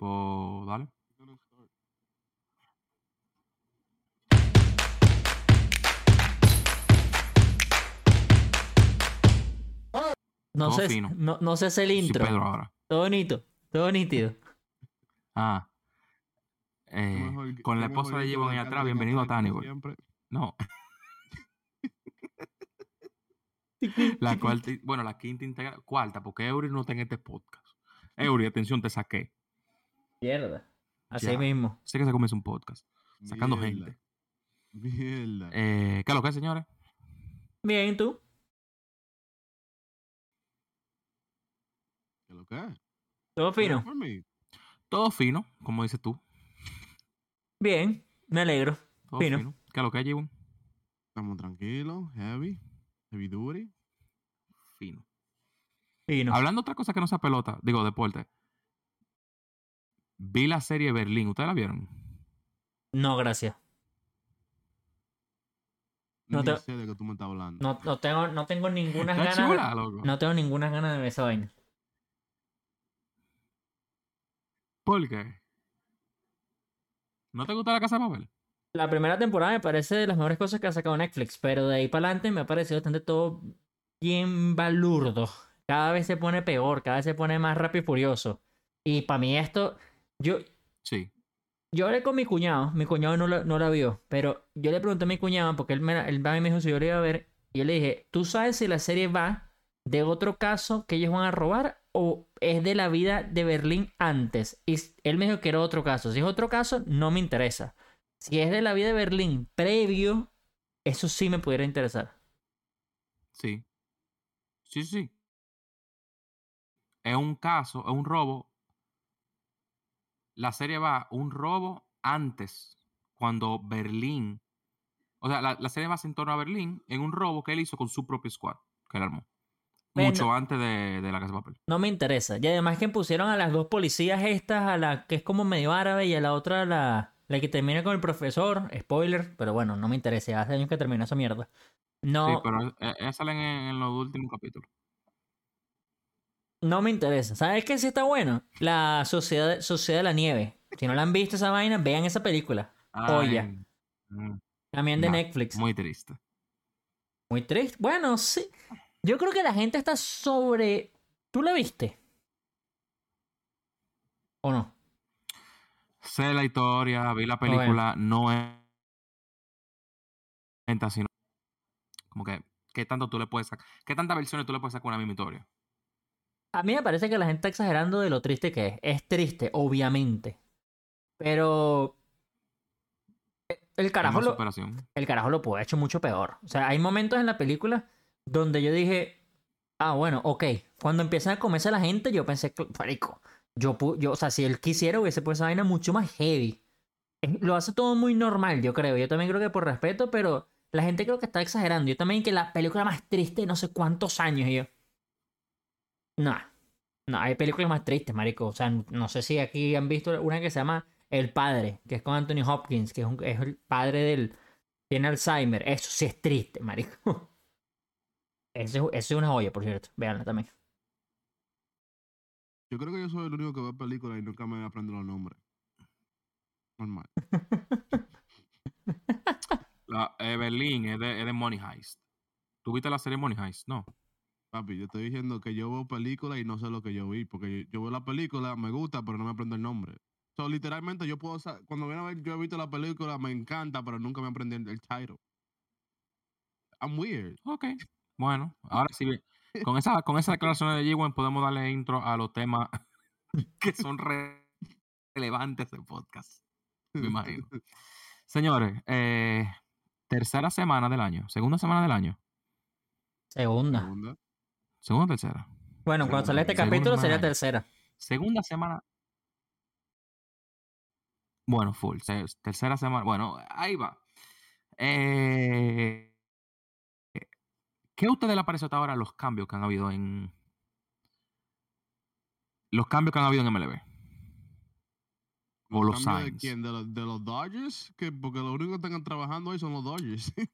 Pues dale. No sé, no, no sé hacer el intro. Pedro ahora. Todo bonito, todo nítido. Ah. Eh, Mejor con la esposa de la ahí atrás, de bienvenido a siempre. No. La cuarta, bueno, la quinta integra, cuarta, porque Eury no está en este podcast. Eury, atención, te saqué. Mierda. Así Ya. mismo. Sé que se comienza un podcast, sacando Mierda, gente. Mierda. Eh, ¿Qué es lo que es, señores? Bien, ¿tú? ¿Qué lo que es? ¿Todo fino? Todo fino, como dices tú. Bien, me alegro. Todo Fino. fino. ¿Qué es lo que es, Llevo? Estamos tranquilos, heavy, heavy duty. Fino. Fino. Hablando de otra cosa que no sea pelota, digo, deporte. Vi la serie Berlín, ¿ustedes la vieron? No, gracias. No te- sé de qué tú me estás hablando. No, no tengo, no tengo ninguna ganas. chula, loco. No tengo ninguna ganas de ver esa vaina. ¿Por qué? ¿No te gusta la casa de papel? La primera temporada me parece de las mejores cosas que ha sacado Netflix, pero de ahí para adelante me ha parecido bastante todo bien balurdo. Cada vez se pone peor, cada vez se pone más rápido y furioso. Y para mí esto, yo, Sí. yo hablé con mi cuñado, mi cuñado no la, no la vio, pero yo le pregunté a mi cuñado porque él me, él me dijo si yo la iba a ver, y yo le dije, ¿tú sabes si la serie va de otro caso que ellos van a robar o es de la vida de Berlín antes? Y él me dijo que era otro caso. Si es otro caso, no me interesa. Si es de la vida de Berlín previo, eso sí me pudiera interesar. Sí. Sí, sí. Es un caso, es un robo. La serie va un robo antes, cuando Berlín. O sea, la, la serie va en torno a Berlín en un robo que él hizo con su propio squad, que él armó. Mucho antes de, de la casa de papel. No me interesa. Y además que pusieron a las dos policías estas, a la que es como medio árabe y a la otra la, la que termina con el profesor. Spoiler, pero bueno, no me interesa. Hace años que terminó esa mierda. No, Sí, pero eh, salen en, en los últimos capítulos. No me interesa. ¿Sabes qué sí está bueno? La Sociedad, Sociedad de la Nieve. Si no la han visto esa vaina, vean esa película. Ay, mm, También de Netflix. Muy... Muy triste. triste. Bueno, sí. Yo creo que la gente está sobre... ¿Tú la viste? ¿O no? Sé la historia, vi la película, no es sino como que qué tanto tú le puedes sacar, qué tantas versiones tú le puedes sacar a una misma historia. A mí me parece que la gente está exagerando de lo triste que es. Es triste, obviamente. Pero... El Es carajo lo, el carajo lo pudo haber hecho mucho peor. O sea, hay momentos en la película donde yo dije, ah, bueno, ok. Cuando empiezan a comerse a la gente, yo pensé, que, marico, yo, yo, o sea, si él quisiera, hubiese puesto esa vaina mucho más heavy. Lo hace todo muy normal, yo creo. Yo también creo que por respeto, pero la gente creo que está exagerando. Yo también que la película más triste de no sé cuántos años, y yo. No, no, hay películas más tristes, marico. O sea, no sé si aquí han visto una que se llama El Padre, que es con Anthony Hopkins, que es, un- es el padre del, tiene Alzheimer. Eso sí es triste, marico. Eso, es- una joya, por cierto. Veanla también. Yo creo que yo soy el único que ve películas y nunca me aprendo los nombres. Normal. La, Berlín es de, es de Money Heist. ¿Tú viste la serie Money Heist? No. Papi, yo estoy diciendo que yo veo películas y no sé lo que yo vi. Porque yo, yo veo la película, me gusta, pero no me aprendo el nombre. So, literalmente, yo puedo. Cuando viene a ver, yo he visto la película, me encanta, pero nunca me aprendí el, el title. I'm weird. Ok. Bueno, ahora sí. Con esa, con esa declaración de G1 podemos darle intro a los temas que son re- relevantes del podcast. Me imagino. Señores, eh, tercera semana del año. Segunda semana del año. Segunda. Segunda. Segunda o tercera. Bueno, cuando sale este capítulo sería tercera. Segunda semana. Bueno, full. tercera semana. Bueno, ahí va. Eh, ¿Qué a ustedes les parece hasta ahora los cambios que han habido en. Los cambios que han habido en MLB? O los ¿Cambio de quién? ¿De, los- de los Dodgers? Que porque los únicos que están trabajando hoy son los Dodgers.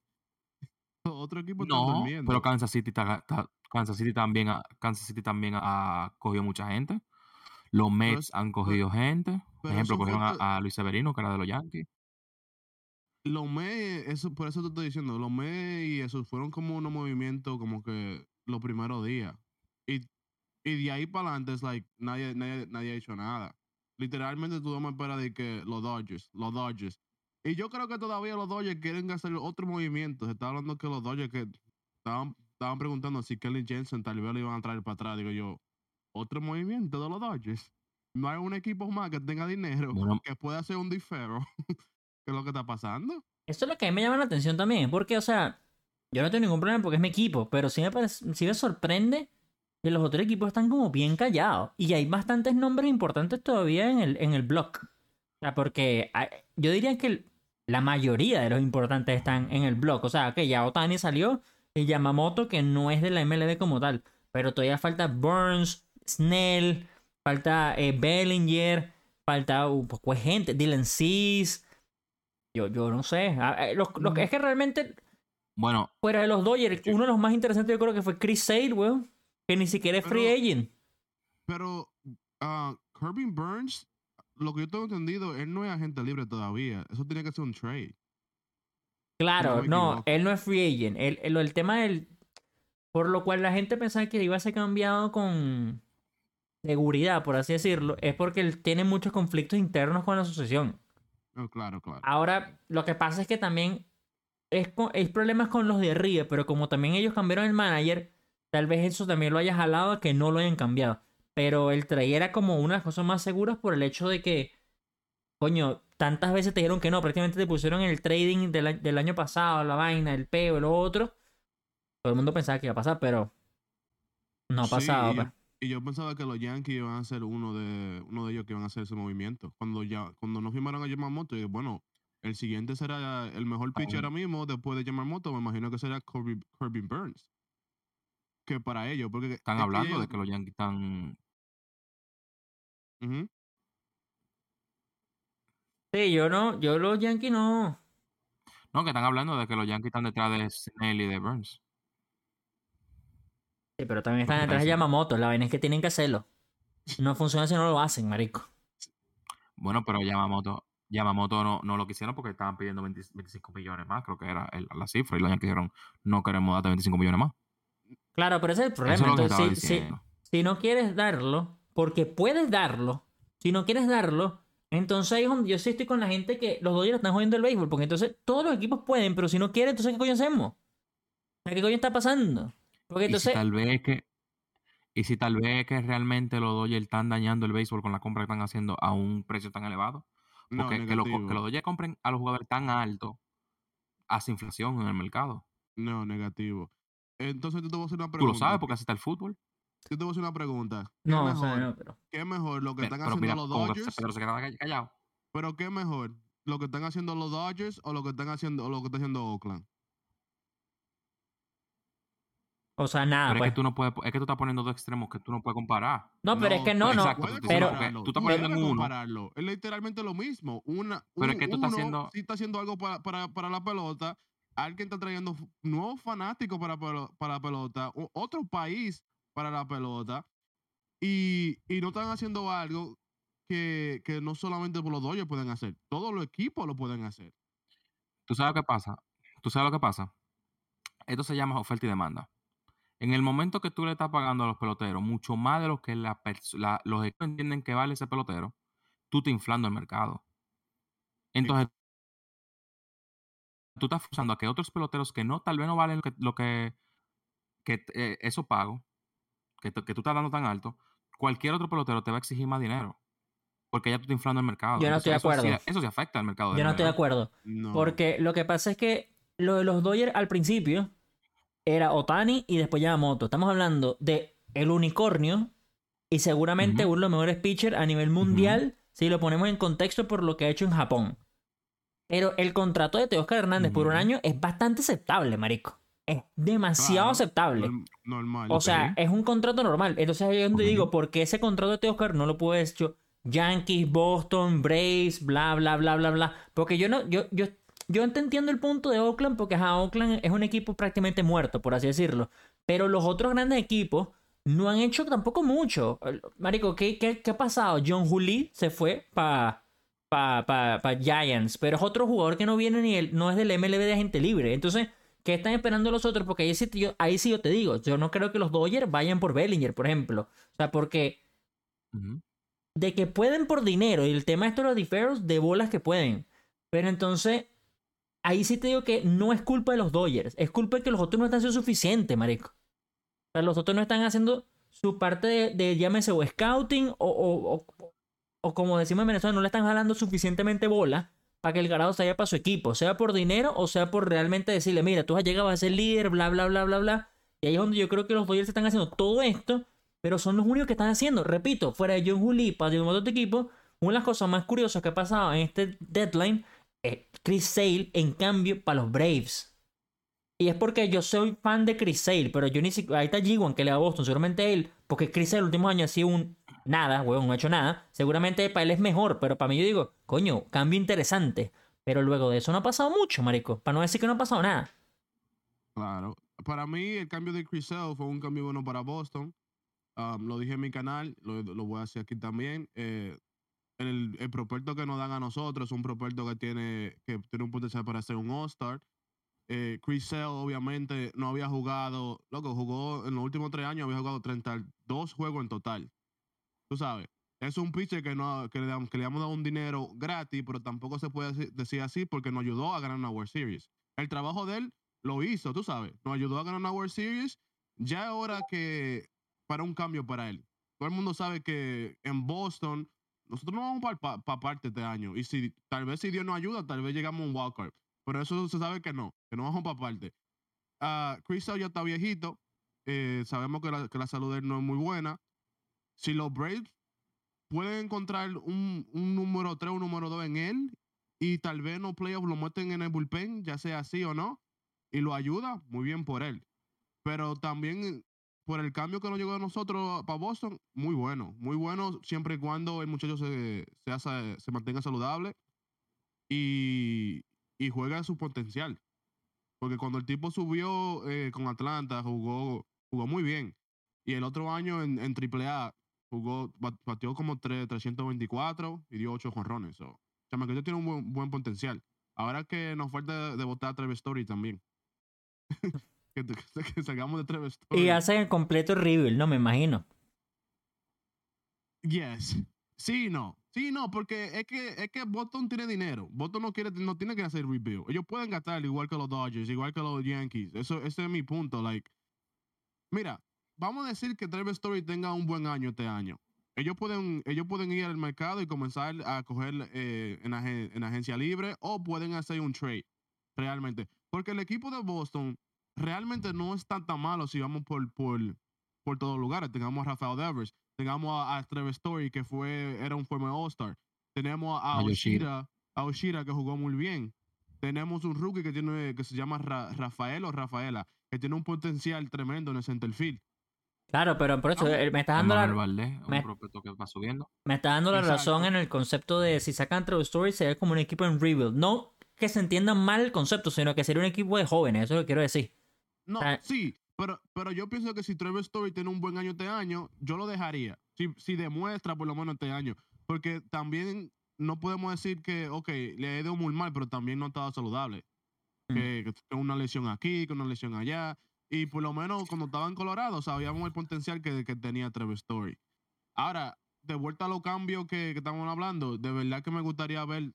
los otros equipos están No, durmiendo. pero Kansas City, está- está- Kansas City también, ha- Kansas City también ha cogido mucha gente. Los Mets han cogido gente. Por ejemplo, fue cogieron a, a Luis Severino, que era de los Yankees. Los Mets, eso, por eso te estoy diciendo, los Mets y eso fueron como unos movimientos como que los primeros días. Y, y de ahí para adelante es like, nadie, nadie, nadie ha hecho nada. Literalmente tú me esperas de que los Dodgers, los Dodgers. Y yo creo que todavía los Dodgers quieren hacer otro movimiento. Se está hablando que los Dodgers que estaban, estaban preguntando si Kelly Jensen tal vez lo iban a traer para atrás. Digo yo, otro movimiento de los Dodgers. No hay un equipo más que tenga dinero Bueno. que pueda hacer un difero. ¿Qué es lo que está pasando? Esto es lo que a mí me llama la atención también, porque, o sea, yo no tengo ningún problema porque es mi equipo, pero sí me, parece, sí me sorprende que los otros equipos están como bien callados. Y hay bastantes nombres importantes todavía en el, en el blog. O sea, porque hay- yo diría que el- la mayoría de los importantes están en el blog. O sea, que ya Otani salió y Yamamoto, que no es de la MLB como tal. Pero todavía falta Burns, Snell, falta eh, Bellinger, falta un poco de gente, Dylan Cease. Yo, yo no sé. Ah, eh, Los, los que- es que realmente, Bueno, fuera de los Dodgers, uno de los más interesantes yo creo que fue Chris Sale, weón. Que ni siquiera es free Pero- agent. Pero ah, Kirby Burns, lo que yo tengo entendido, él no es agente libre todavía. Eso tiene que ser un trade. Claro, no, él no es free agent. El, el, el tema del. Por lo cual la gente pensaba que iba a ser cambiado con seguridad, por así decirlo, es porque él tiene muchos conflictos internos con la asociación. Oh, claro, claro. Ahora, lo que pasa es que también es, co- es problemas con los de arriba, pero como también ellos cambiaron el manager, tal vez eso también lo haya jalado a que no lo hayan cambiado. Pero el trade era como una de las cosas más seguras por el hecho de que, coño, tantas veces te dijeron que no, prácticamente te pusieron el trading del, del año pasado, la vaina, el peo, lo otro. Todo el mundo pensaba que iba a pasar, pero no ha Sí, pasado. y, pues. y yo pensaba que los Yankees iban a ser uno de uno de ellos que iban a hacer ese movimiento. Cuando ya cuando no firmaron a Yamamoto, dije, bueno, el siguiente será el mejor pitcher ahora mismo después de Yamamoto, me imagino que será Kirby, Kirby Burns. Que para ellos, porque están es hablando ellos- de que los Yankees están. Ujú. Sí, yo no, yo los Yankees no. No, que están hablando de que los Yankees están detrás de Snell y de Burns. Sí, pero también están detrás de. Yamamoto. La vaina es que tienen que hacerlo. No funciona si no lo hacen, marico. Bueno, pero Yamamoto, Yamamoto no, no lo quisieron porque estaban pidiendo 20 25 millones más, creo que era el- la cifra. Y los Yankees dijeron, no queremos darte 25 millones más. Claro, pero ese es el Eso problema. es Entonces, si, si- si no quieres darlo, porque puedes darlo, si no quieres darlo, entonces ahí es donde yo sí estoy con la gente que los Dodgers están jodiendo el béisbol, porque entonces todos los equipos pueden, pero si no quieren, entonces ¿qué coño hacemos? ¿Qué coño está pasando? Porque Y si tal vez que. Y si tal vez que realmente los Dodgers están dañando el béisbol con la compra que están haciendo a un precio tan elevado. No, Porque que, lo- negativo. que los Dodgers compren a los jugadores tan altos hace inflación en el mercado. No, negativo. Entonces yo te voy a hacer una Tú pregunta. lo sabes porque así está el fútbol. Yo te voy a hacer una pregunta. ¿Qué no, o mejor? sea, no, pero... ¿Qué mejor lo que Pero, están pero haciendo mira, los Dodgers? Pedro se queda call- callado. Pero qué mejor, lo que están haciendo los Dodgers o lo que están haciendo o lo que está haciendo Oakland. O sea, nada, pero pues. es que tú no puedes, es que tú estás poniendo dos extremos que tú no puedes comparar. No, pero es que no, no. exacto, tú- pero- tú estás poniendo en uno. compararlo. Es literalmente lo mismo. Una, Pero es que tú estás haciendo- sí está haciendo algo para, para, para la pelota. Alguien está trayendo nuevos fanáticos para, para la pelota. o- otro país para la pelota. Y, y no están haciendo algo que, que no solamente por los Dodgers pueden hacer. Todos los equipos lo pueden hacer. ¿Tú sabes lo que pasa? ¿Tú sabes lo que pasa? Esto se llama oferta y demanda. En el momento que tú le estás pagando a los peloteros mucho más de lo que la los equipos entienden que vale ese pelotero, tú te inflando el mercado. Entonces, tú estás forzando a que otros peloteros que no, tal vez no valen lo que, eh, eso pago, que, tú estás dando tan alto, cualquier otro pelotero te va a exigir más dinero. Porque ya tú estás inflando el mercado. Yo no estoy de Entonces, eso sí- acuerdo. Eso sí afecta al mercado. de Yo no estoy de acuerdo. No. Porque lo que pasa es que lo de los Dodgers al principio era Otani y después Yamamoto. Estamos hablando de el unicornio y seguramente uno de los mejores pitchers a nivel mundial si lo ponemos en contexto por lo que ha hecho en Japón. Pero el contrato de Teoscar Hernández por un año es bastante aceptable, marico. Es demasiado Claro, aceptable. norm- normal. O sea, es un contrato normal. Entonces ahí es donde Ok. digo, ¿por qué ese contrato de Teoscar no lo puede hecho Yankees, Boston, Braves, bla, bla, bla, bla, bla? Porque yo no, yo, yo, yo te entiendo el punto de Oakland porque ajá, Oakland es un equipo prácticamente muerto, por así decirlo. Pero los otros grandes equipos no han hecho tampoco mucho. Marico, ¿qué, qué, qué ha pasado? John Juli se fue para pa, pa, pa Giants, pero es otro jugador que no viene ni el, no es del MLB de agente libre. Entonces, ¿qué están esperando los otros? Porque ahí sí, yo, ahí sí yo te digo, yo no creo que los Dodgers vayan por Bellinger, por ejemplo. O sea, porque de que pueden por dinero, y el tema de los deferrals, de bolas que pueden. Pero entonces, ahí sí te digo que no es culpa de los Dodgers, es culpa de que los otros no están siendo suficientes, marico. O sea, los otros no están haciendo su parte de, de llámese o scouting o, o, o, o como decimos en Venezuela, no le están jalando suficientemente bola para que el ganado se vaya para su equipo, sea por dinero o sea por realmente decirle, mira, tú has llegado a ser líder, bla, bla, bla, bla, bla. Y ahí es donde yo creo que los Dodgers están haciendo todo esto, pero son los únicos que están haciendo. Repito, fuera de John Juli, para de otro equipo, una de las cosas más curiosas que ha pasado en este deadline es Chris Sale, en cambio, para los Braves. Y es porque yo soy fan de Chris Sale, pero yo ni siquiera. Ahí está G1 que le da a Boston, seguramente él, porque Chris Sale, los últimos años ha sido un nada, weón, no ha hecho nada. Seguramente para él es mejor, pero para mí yo digo, coño, cambio interesante. Pero luego de eso no ha pasado mucho, marico. Para no decir que no ha pasado nada. Claro. Para mí, el cambio de Chris fue un cambio bueno para Boston. Um, lo dije en mi canal, lo, voy a hacer aquí también. Eh, el, el prospecto que nos dan a nosotros es un prospecto que tiene, que tiene un potencial para ser un All-Star. Eh, Chris Sale, obviamente, no había jugado, loco, jugó en los últimos tres años, había jugado 32 juegos en total. Tú sabes, es un pitcher que, le, que hemos dado un dinero gratis, pero tampoco se puede deci- decir así porque nos ayudó a ganar una World Series. El trabajo de él lo hizo, tú sabes, nos ayudó a ganar una World Series. Ya es hora que para un cambio para él. Todo el mundo sabe que en Boston nosotros no vamos para pa, parte este año. Y si tal vez si Dios nos ayuda, tal vez llegamos a un wildcard. Pero eso se sabe que no, que no vamos para parte. Ah, Chris ya está viejito. eh, sabemos que la, que la salud de él no es muy buena. Si los Braves pueden encontrar un, un número 3 o un número 2 en él y tal vez en los playoffs lo meten en el bullpen, ya sea así o no, y lo ayuda, muy bien por él. Pero también por el cambio que nos llegó a nosotros para Boston, muy bueno. Muy bueno siempre y cuando el muchacho se, se, hace- se mantenga saludable y, y juega su potencial. Porque cuando el tipo subió eh, con Atlanta, jugó, jugó muy bien. Y el otro año en, en AAA jugó, bat- batió como tre- 324 y dio 8 jonrones. So, Chamaquito tiene un buen, buen potencial. Ahora que nos falta de votar a Trevor Story también. que, que, que sacamos de Trevor Story. Y hacen el completo reveal, ¿no? Me imagino. Yes. Sí, no. Sí, no, porque es que, es que Boston tiene dinero. Boston no quiere, no tiene que hacer rebuild. Ellos pueden gastar igual que los Dodgers, igual que los Yankees. Eso, ese es mi punto. Like, mira, vamos a decir que Trevor Story tenga un buen año este año. Ellos pueden, ellos pueden ir al mercado y comenzar a coger eh, en, agen- en agencia libre o pueden hacer un trade, realmente. Porque el equipo de Boston realmente no es tan tan malo si vamos por, por, por todos lugares. Tengamos a Rafael Devers, tengamos a, a Trevor Story, que fue, era un former All-Star. Tenemos a A. Oshira, a Oshira, que jugó muy bien. Tenemos un rookie que tiene que se llama Ra- Rafael o Rafaela, que tiene un potencial tremendo en el center field. Claro, pero por eso eh, me estás dando Manuel la, Valdés, me- un prospecto que va subiendo. me está dando la Exacto. razón en el concepto de si sacan Trevor Story sería como un equipo en rebuild. No que se entienda mal el concepto, sino que sería un equipo de jóvenes, eso es lo que quiero decir. No, sí, pero, pero yo pienso que si Trevor Story tiene un buen año este año, yo lo dejaría. Si, si demuestra por lo menos este año. Porque también no podemos decir que, ok, le ha ido muy mal, pero también no ha estado saludable. Mm. Que, que tiene una lesión aquí, que una lesión allá. Y por lo menos cuando estaba en Colorado sabíamos el potencial que, que tenía Trevor Story. Ahora, de vuelta a los cambios que, que estamos hablando, de verdad que me gustaría ver,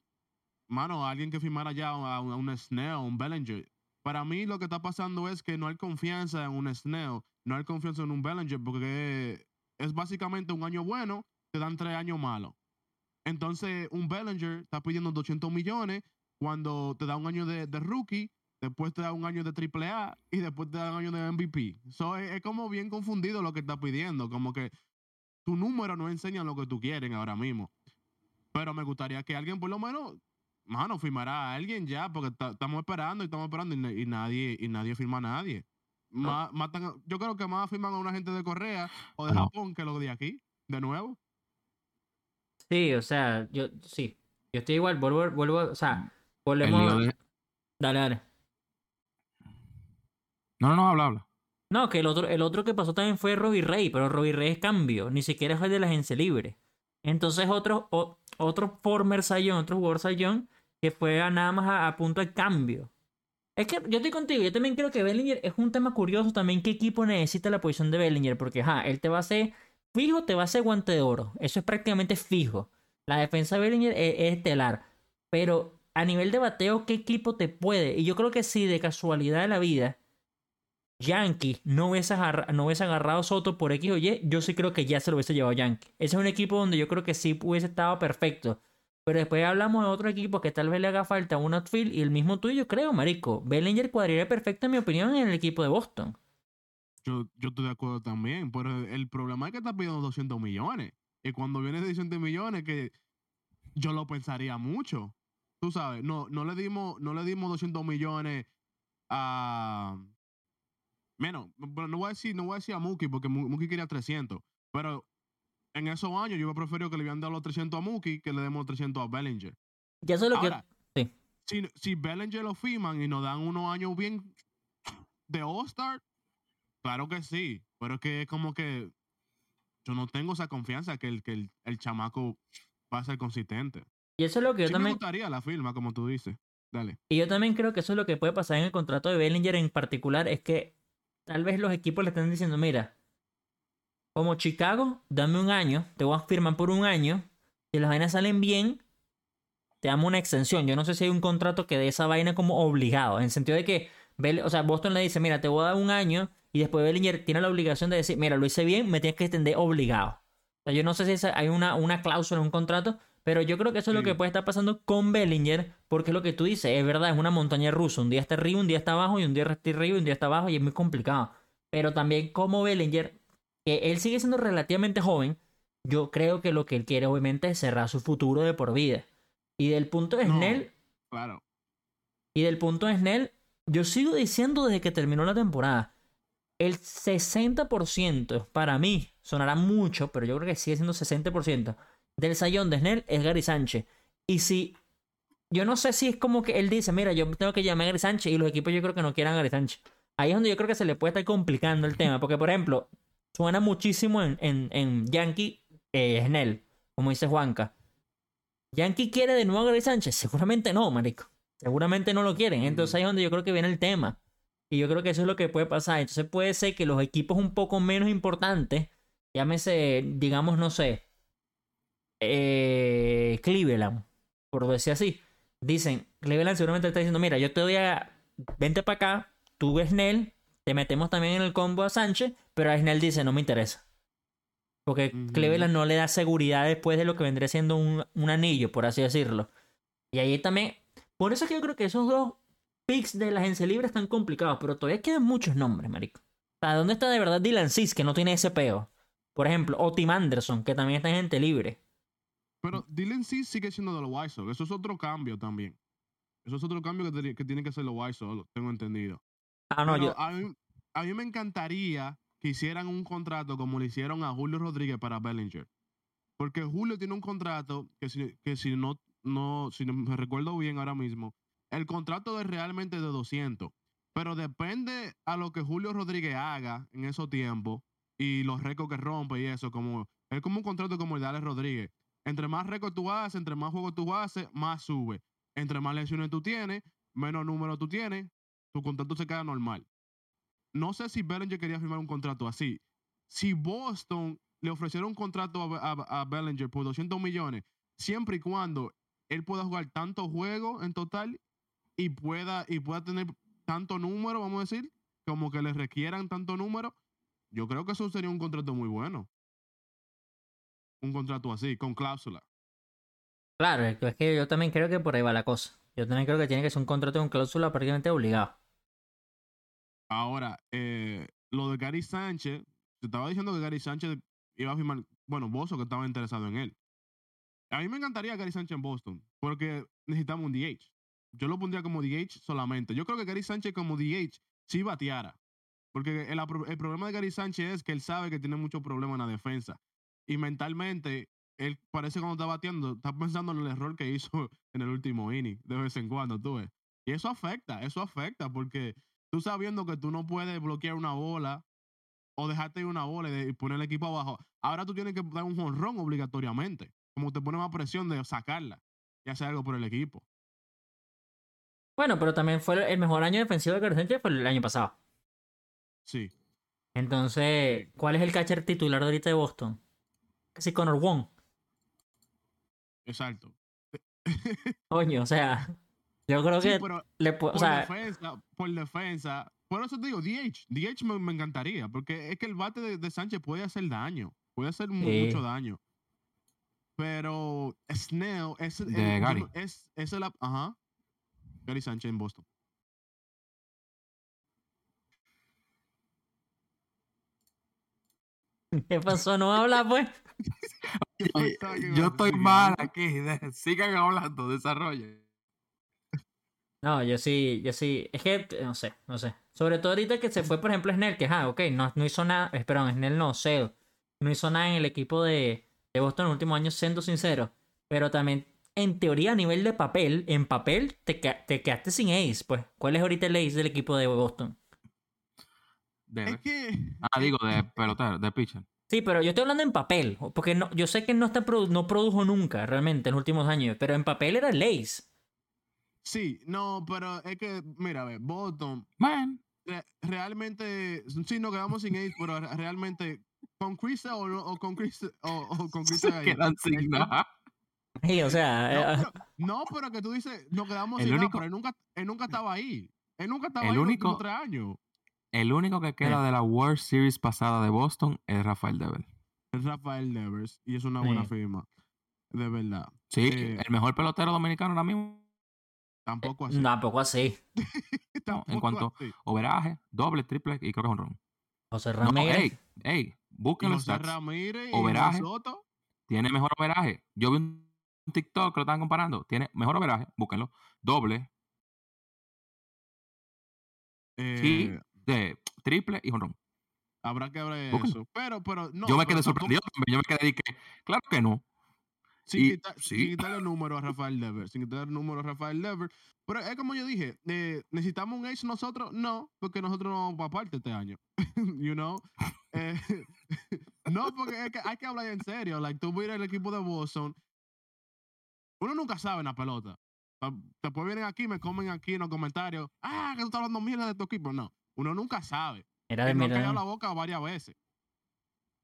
mano, a alguien que firmara ya a un, a un Snell, un Bellinger. Para mí lo que está pasando es que no hay confianza en un Snell, no hay confianza en un Bellinger, porque es básicamente un año bueno, te dan tres años malos. Entonces, un Bellinger está pidiendo 200 millones cuando te da un año de, de rookie, después te da un año de AAA y después te da un año de MVP. So, es, es como bien confundido lo que está pidiendo, como que tu número no enseña lo que tú quieres ahora mismo. Pero me gustaría que alguien por lo menos, mano, firmara a alguien ya, porque ta- estamos esperando y estamos esperando y, na- y nadie y nadie firma a nadie. Ma- matan a- yo creo que más firman a una gente de Correa o de. Japón que lo de aquí, de nuevo. Sí, o sea, yo sí. Yo estoy igual, vuelvo, vuelvo, o sea, volvemos. de- Dale, dale. No, no, habla, habla. No, que el otro, el otro que pasó también fue Robbie Rey, pero Robbie Rey es cambio, ni siquiera el de la agencia libre. Entonces otro, otro former Sayón, otro jugador Sayón, que fue a nada más a, punto de cambio. Es que yo estoy contigo, yo también creo que Bellinger es un tema curioso también qué equipo necesita la posición de Bellinger, porque ajá, él te va a hacer, fijo, te va a hacer guante de oro, eso es prácticamente fijo. La defensa de Bellinger es, es estelar, pero a nivel de bateo, ¿qué equipo te puede? Y yo creo que si de casualidad de la vida Yankee no hubiese, agarra- no hubiese agarrado a Soto por X o Y, yo sí creo que ya se lo hubiese llevado Yankee. Ese es un equipo donde yo creo que sí hubiese estado perfecto. Pero después hablamos de otro equipo que tal vez le haga falta un outfield y el mismo tuyo, creo, marico. Bellinger cuadraría perfecto, en mi opinión, en el equipo de Boston. Yo, yo estoy de acuerdo también, pero el problema es que está pidiendo 200 millones. Y cuando viene de 200 millones, que yo lo pensaría mucho. Tú sabes, no, no, le, dimos, no le dimos 200 millones a... Menos, pero no voy a decir, no voy a decir a Mookie, porque Mu- Mookie quería 300. Pero en esos años yo hubiera preferido que le hubieran dado los 300 a Mookie que le demos los 300 a Bellinger. Ya eso es lo Ahora, que. Sí. si, si Bellinger lo firman y nos dan unos años bien de All-Star, claro que sí. Pero es que es como que yo no tengo esa confianza que el, que el, el chamaco va a ser consistente. Y eso es lo que yo Sí me también. gustaría la firma, como tú dices. Dale. Y yo también creo que eso es lo que puede pasar en el contrato de Bellinger en particular, es que tal vez los equipos le están diciendo, mira, como Chicago, dame un año, te voy a firmar por un año, si las vainas salen bien, te damos una extensión. Yo no sé si hay un contrato que dé esa vaina como obligado, en el sentido de que, o sea, Boston le dice, mira, te voy a dar un año, y después Bellinger tiene la obligación de decir, mira, lo hice bien, me tienes que extender obligado. O sea, yo no sé si hay una, una cláusula en un contrato, pero yo creo que eso es lo que puede estar pasando con Bellinger, porque es lo que tú dices, es verdad, es una montaña rusa. Un día está arriba, un día está abajo, y un día está arriba y un día está abajo, y es muy complicado. Pero también como Bellinger, que él sigue siendo relativamente joven, yo creo que lo que él quiere obviamente es cerrar su futuro de por vida. Y del punto de No. Snell, Claro. y del punto de Snell, yo sigo diciendo desde que terminó la temporada, el 60% para mí, sonará mucho, pero yo creo que sigue siendo 60% del sayón de Snell es Gary Sánchez. Y si, yo no sé si es como que él dice, mira, yo tengo que llamar a Gary Sánchez y los equipos yo creo que no quieran a Gary Sánchez. Ahí es donde yo creo que se le puede estar complicando el tema, porque por ejemplo, suena muchísimo en, en, en Yankee eh, Snell, como dice Juanca. ¿Yankee quiere de nuevo a Gary Sánchez? Seguramente no, marico. Seguramente no lo quieren. Entonces ahí es donde yo creo que viene el tema. Y yo creo que eso es lo que puede pasar. Entonces puede ser que los equipos un poco menos importantes, llámese, digamos, no sé, eh, Cleveland, por decir así, dicen, Cleveland seguramente está diciendo, mira, yo te doy a, vente para acá, tú Snell, te metemos también en el combo a Sánchez, pero a Snell dice, no me interesa. Porque. Cleveland no le da seguridad después de lo que vendría siendo un, un anillo, por así decirlo. Y ahí también, por eso es que yo creo que esos dos picks de la agencia libre están complicados, pero todavía quedan muchos nombres, marico. O sea, ¿dónde está de verdad Dylan Cis, que no tiene ese peo? Por ejemplo, o Tim Anderson, que también está en gente libre. Pero Dylan sí sigue siendo de los White Sox. Eso es otro cambio también. Eso es otro cambio que, teni- que hacer los White Sox, tengo entendido. Ah, no, yo. a, mí, a mí me encantaría que hicieran un contrato como le hicieron a Julio Rodríguez para Bellinger. Porque Julio tiene un contrato que si, que si no, no, si no me recuerdo bien ahora mismo, el contrato es realmente de 200. Pero depende a lo que Julio Rodríguez haga en esos tiempos y los récords que rompe y eso, como es como un contrato como el de Alex Rodríguez. Entre más récords tú haces, entre más juegos tú haces, más sube. Entre más lesiones tú tienes, menos números tú tienes, tu contrato se queda normal. No sé si Bellinger quería firmar un contrato así. Si Boston le ofreciera un contrato a Bellinger por 200 millones, siempre y cuando él pueda jugar tantos juegos en total y pueda, y pueda tener tanto número, vamos a decir, como que le requieran tanto número, yo creo que eso sería un contrato muy bueno. Un contrato así, con cláusula. Claro, es que- yo también creo que por ahí va la cosa. Yo también creo que tiene que ser un contrato con cláusula prácticamente obligado. Ahora, eh, lo de Gary Sánchez, te estaba diciendo que Gary Sánchez iba a firmar, bueno, Bozo que estaba interesado en él. A mí me encantaría Gary Sánchez en Boston, porque necesitamos un DH. Yo lo pondría como DH solamente. Yo creo que Gary Sánchez como DH sí bateara. Porque el, el problema de Gary Sánchez es que él sabe que tiene muchos problemas en la defensa. Y mentalmente, él parece cuando está bateando, está pensando en el error que hizo en el último inning, de vez en cuando, tú ves. Y eso afecta, eso afecta, porque tú sabiendo que tú no puedes bloquear una bola o dejarte ir una bola y, poner el equipo abajo. Ahora tú tienes que dar un jonrón obligatoriamente. Como te pone más presión de sacarla y hacer algo por el equipo. Bueno, pero también fue el mejor año defensivo de Carlos fue el año pasado. Sí. Entonces, ¿cuál es el catcher titular de ahorita de Boston? Casi Connor Wong. Exacto. Coño, o sea, yo creo Sí, que pero le por o sea, defensa, por defensa. Por eso te digo, DH. DH me, me encantaría. Porque es que el bate de, de Sánchez puede hacer daño. Puede hacer Sí. mucho daño. Pero Snell es, De el- Gary. es, es el. Ajá. Gary Sánchez en Boston. ¿qué pasó? No habla, pues. ¿Qué Oye, pensaba que yo estoy mal aquí. sigan hablando, desarrollen. No, yo sí, yo sí. Es que, eh, no sé, no sé. Sobre todo ahorita que se fue, por ejemplo, Snell, que, ah, ok, no, no hizo nada. eh, Perdón, Snell no, Sale. No hizo nada en el equipo de, de Boston en los últimos años, siendo sincero. Pero también, en teoría, a nivel de papel, en papel, te, te quedaste sin ace, pues. ¿Cuál es ahorita el ace del equipo de Boston? Debe. Es que. Ah, digo, de pelotero, de pitcher. Sí, pero yo estoy hablando en papel, porque no, yo sé que no, está produ- no produjo nunca realmente en los últimos años, pero en papel era el ace. Sí, no, pero es que, mira, a ver, Boston Man, re- realmente, sí, nos quedamos sin ace, pero re- realmente, con Chris o, no- o con Chris o, o con Chris se quedan sin nada. Sí, o sea, No eh, pero, no, pero que tú dices, nos quedamos El sin nada, único- pero él nunca, él nunca estaba ahí. Él nunca estaba El ahí los único- últimos tres años. El único que queda de la World Series pasada de Boston es Rafael Devil. Es Rafael Devers, y es una buena Sí. firma. De verdad. Sí, Eh, el mejor pelotero dominicano ahora mismo. Tampoco así. tampoco así. tampoco cuanto- así. Overaje, doble, triple y creo que es un ron. José No, Ramírez. ey, ey, Y busquen los José stats. Ramírez y Overaje. Soto. Tiene mejor overaje. Yo vi un TikTok que lo estaban comparando. Tiene mejor overaje, búsquenlo. Doble, sí, eh, de triple y honrón. Habrá que ver eso. Pero, pero, no. yo me quedé sorprendido. Yo me quedé que, claro que no. Sin, Y- quitar- sí. sin quitarle el número a Rafael Dever. Sin quitarle el número a Rafael Dever. Pero es como yo dije, eh, ¿necesitamos un ace nosotros? No, porque nosotros no vamos para parte este año. you know? Eh, no, porque es que hay que hablar en serio. Like, tú miras el equipo de Boston. Uno nunca sabe en la pelota. Después vienen aquí, me comen aquí en los comentarios. Ah, que tú estás hablando mierda de tu equipo. No, uno nunca sabe. Era de callado la boca varias veces.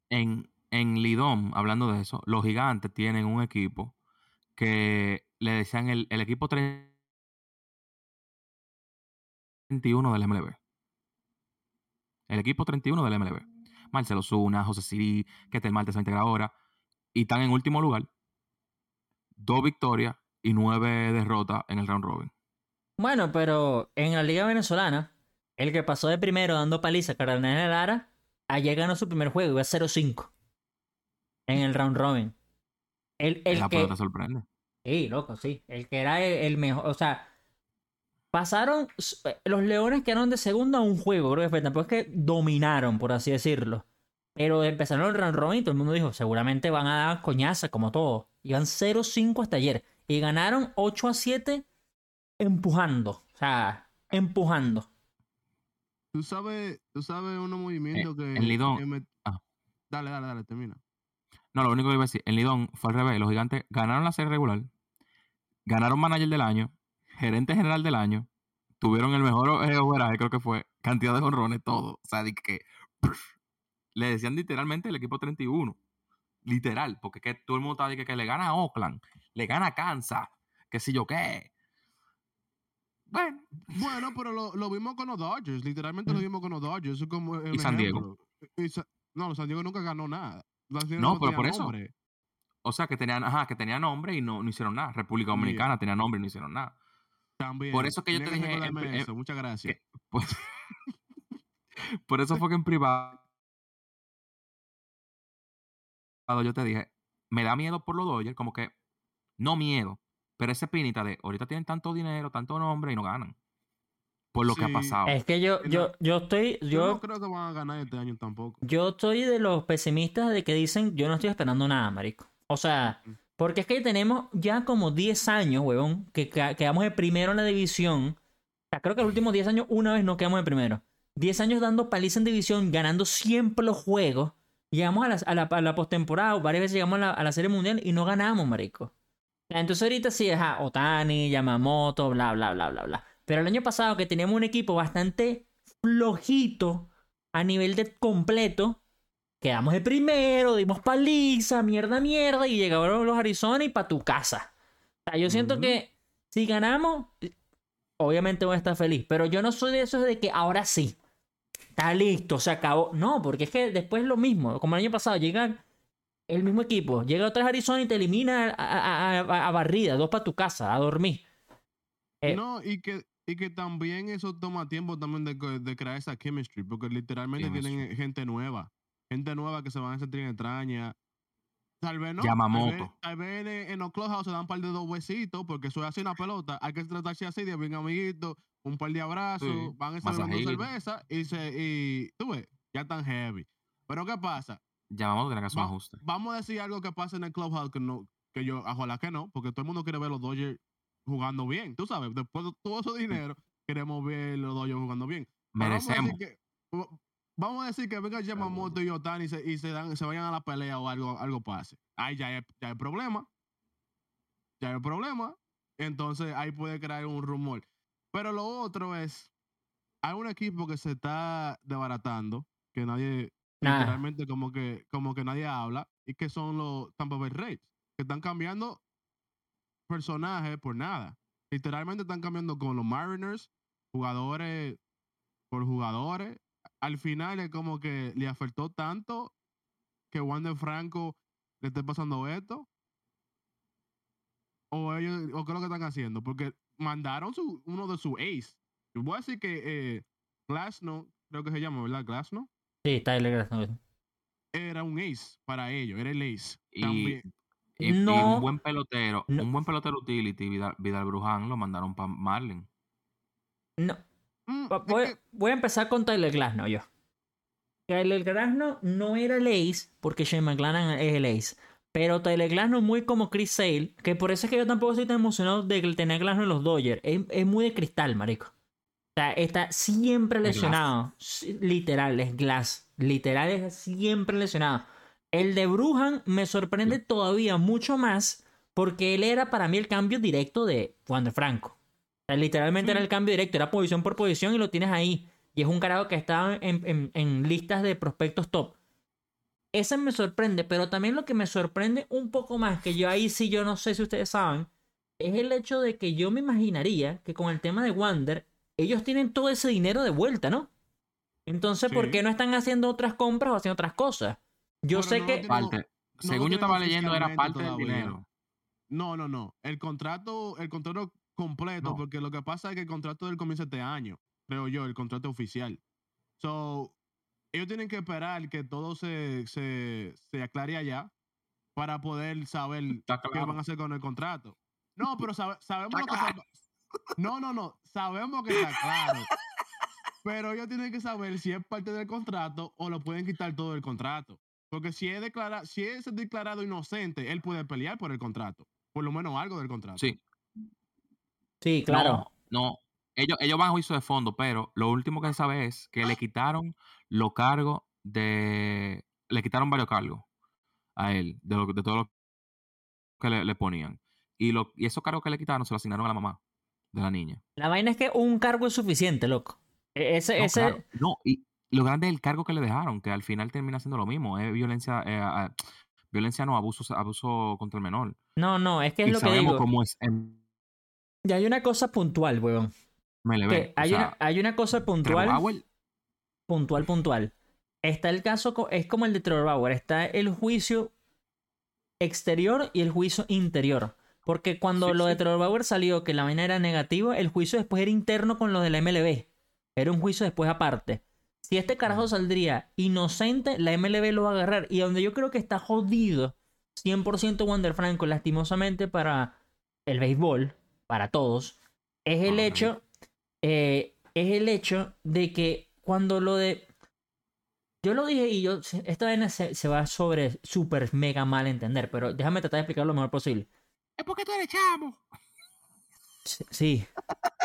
En, en Lidom, hablando de eso, los gigantes tienen un equipo que le decían el, el equipo 31 del MLB. El equipo 31 del MLB. Marcelo Zuna, José Siri, que el martes se ahora. Y están en último lugar. Dos victorias y nueve derrotas en el round robin. Bueno, pero en la Liga Venezolana, el que pasó de primero dando paliza a Cardenal Lara, ayer ganó su primer juego, iba 0-5 en el round robin. El, el la que, sorprende. Sí, loco, sí. El que era el, el mejor. O sea, pasaron. s- Los Leones quedaron de segundo a un juego, creo que fue. Tampoco es que dominaron, por así decirlo. Pero empezaron el round robin y todo el mundo dijo: seguramente van a dar coñaza, como todo. Iban 0-5 hasta ayer. Y ganaron 8 a 7 empujando. O sea, empujando. Tú sabes, tú sabes unos movimientos que. en Lidón- que me- ah. Dale, dale, dale, termina. No, lo único que iba a decir, en Lidón fue al revés. Los gigantes ganaron la serie regular, ganaron manager del año, gerente general del año, tuvieron el mejor eh, creo que fue, cantidad de honrones, todo. O sea, de que pff, le decían literalmente el equipo 31. Literal, porque que todo el mundo estaba de que, que le gana a Oakland, le gana a Kansas, que si yo qué. Bueno, Bueno, pero lo, lo vimos con los Dodgers. Literalmente lo Mm. vimos con los Dodgers. Eso es como un Y San Diego. Y Sa- no, San Diego nunca ganó nada. No, pero por eso. nombre. o sea, que tenían, ajá, que tenían nombre y no, no hicieron nada. República Dominicana tenía nombre y no hicieron nada. También. Por eso que yo te dije, recordarme en- en- eso. Muchas gracias. que- Pues, por eso fue que en privado yo te dije, me da miedo por los Dodgers, como que no miedo, pero ese pinita de ahorita tienen tanto dinero, tanto nombre y no ganan. Por lo que ha pasado. Es que yo, No. yo, yo estoy. Yo, Yo, no creo que van a ganar este año tampoco. Yo estoy de los pesimistas de que dicen, yo no estoy esperando nada, marico. O sea, porque es que tenemos ya como 10 años, huevón, que quedamos de primero en la división sea, creo que los últimos 10 años una vez nos quedamos de primero. 10 años dando paliza en división, ganando siempre los juegos. Llegamos a la, a la, a la postemporada, varias veces llegamos a la, a la serie mundial y no ganamos, marico. Entonces ahorita sí es a Otani, Yamamoto, bla, bla, bla, bla, bla. Pero el año pasado que teníamos un equipo bastante flojito a nivel de completo, quedamos de primero, dimos paliza, mierda, mierda, y llegaron los Arizona y para tu casa. O sea, yo siento que si ganamos, obviamente voy a estar feliz, pero yo no soy de esos de que ahora sí, está listo, se acabó. No, porque es que después es lo mismo, como el año pasado, llegan el mismo equipo, llega otra vez Arizona y te elimina a, a- a- a barrida, dos para tu casa, a dormir. Eh, No, y que, y que también eso toma tiempo también de, de crear esa chemistry, porque literalmente tienen gente nueva. Gente nueva que se van a sentir extraña. Tal vez no. Tal vez, Yamamoto. tal vez en, los clubhouse se dan un par de dos besitos, porque eso es así una pelota. Hay que tratarse así de bien amiguitos, un par de abrazos, Sí, van a estar cerveza y, se, y tú ves, ya están heavy. Pero ¿qué pasa? Llamamos que hacer un Va- ajuste. Vamos a decir algo que pasa en el clubhouse que no, que yo, ojalá que no, porque todo el mundo quiere ver los Dodgers jugando bien. Tú sabes, después de todo ese dinero, queremos ver los Dodgers jugando bien. Pero Vamos a Merecemos. decir que, vamos a decir que venga Yamamoto y Otani y se, y se, dan, se vayan a la pelea o algo, algo pase. Ahí ya hay, ya hay problema. Ya hay problema. Entonces ahí puede crear un rumor. Pero lo otro es, hay un equipo que se está desbaratando, que nadie, Literalmente como que, como que nadie habla, y que son los Tampa Bay Rays, que están cambiando personajes por nada. Literalmente están cambiando con los Mariners, jugadores por jugadores. Al final es como que le afectó tanto que Wander Franco le esté pasando esto. O ellos, o qué es lo que están haciendo, porque mandaron su, uno de sus ace. Yo voy a decir que eh, creo que se llama, ¿verdad? Glasnow, Sí, Tyler era un ace para ellos, era el ace. Y, También. y- y No. un buen pelotero, No. un buen pelotero utility, Vidal, Vidal Bruján, lo mandaron para Marlin. No, Mm, es Voy, que- voy a empezar con Tyler Glasnow yo. Tyler Glasnow no era el ace, porque Shane McClanahan es el ace. Pero Tyler Glasnow muy como Chris Sale, que por eso es que yo tampoco estoy tan emocionado de que tener Glasnow en los Dodgers. Es, es muy de cristal, marico. O sea, está siempre Es Glass. lesionado. Sí, Literal, es Glass. Literal, es siempre lesionado. El de Brujan me sorprende todavía mucho más porque él era para mí el cambio directo de Wander Franco. O sea, literalmente Sí. era el cambio directo, era posición por posición y lo tienes ahí. Y es un carajo que está en, en- en listas de prospectos top. Ese me sorprende, pero también lo que me sorprende un poco más, que yo ahí sí yo no sé si ustedes saben, es el hecho de que yo me imaginaría que con el tema de Wander, ellos tienen todo ese dinero de vuelta, ¿no? Entonces, ¿por qué no están haciendo otras compras o haciendo otras cosas? Yo Pero sé no que... Parte, no según yo estaba leyendo, era parte del dinero. No, no, no. El contrato, el contrato completo, No. porque lo que pasa es que el contrato del comienzo de este año, creo yo, el contrato oficial. So, ellos tienen que esperar que todo se, se, se aclare allá para poder saber qué van a hacer con el contrato. No, pero sabe- sabemos Está lo que. No, no, no. Sabemos que está claro. Pero ellos tienen que saber si es parte del contrato o lo pueden quitar todo del contrato. Porque si es, declara, si es declarado inocente, él puede pelear por el contrato. Por lo menos algo del contrato. Sí, Sí, claro. No, no. Ellos, ellos van a juicio de fondo, pero lo último que se sabe es que le quitaron los cargos de. Le quitaron varios cargos a él, de, lo, de todo lo que le, le ponían. Y, lo, y esos cargos que le quitaron se los asignaron a la mamá de la niña. La vaina es que un cargo es suficiente, loco. E- Ese, No, ese... claro. No, y lo grande es el cargo que le dejaron, que al final termina siendo lo mismo. Es violencia, eh, violencia no, abuso, abuso contra el menor. No, no, es que es y lo que digo. cómo es Y hay una cosa puntual, weón. MLB. Que hay, o una, sea, hay una cosa puntual, Bauer, puntual, puntual. Está el caso, es como el de Trevor Bauer. Está el juicio exterior y el juicio interior. Porque cuando Sí, lo de. Trevor Bauer salió que la vaina era negativa, el juicio después era interno con los de la MLB. Era un juicio después aparte. Si este carajo saldría inocente, la MLB lo va a agarrar. Y donde yo creo que está jodido 100% Wander Franco, lastimosamente para el béisbol, para todos, es el hecho, eh, es el hecho de que cuando lo de... Yo lo dije y yo, esta vaina se, se va sobre súper mega mal entender, pero déjame tratar de explicarlo lo mejor posible. Es porque tú eres chamo. Sí.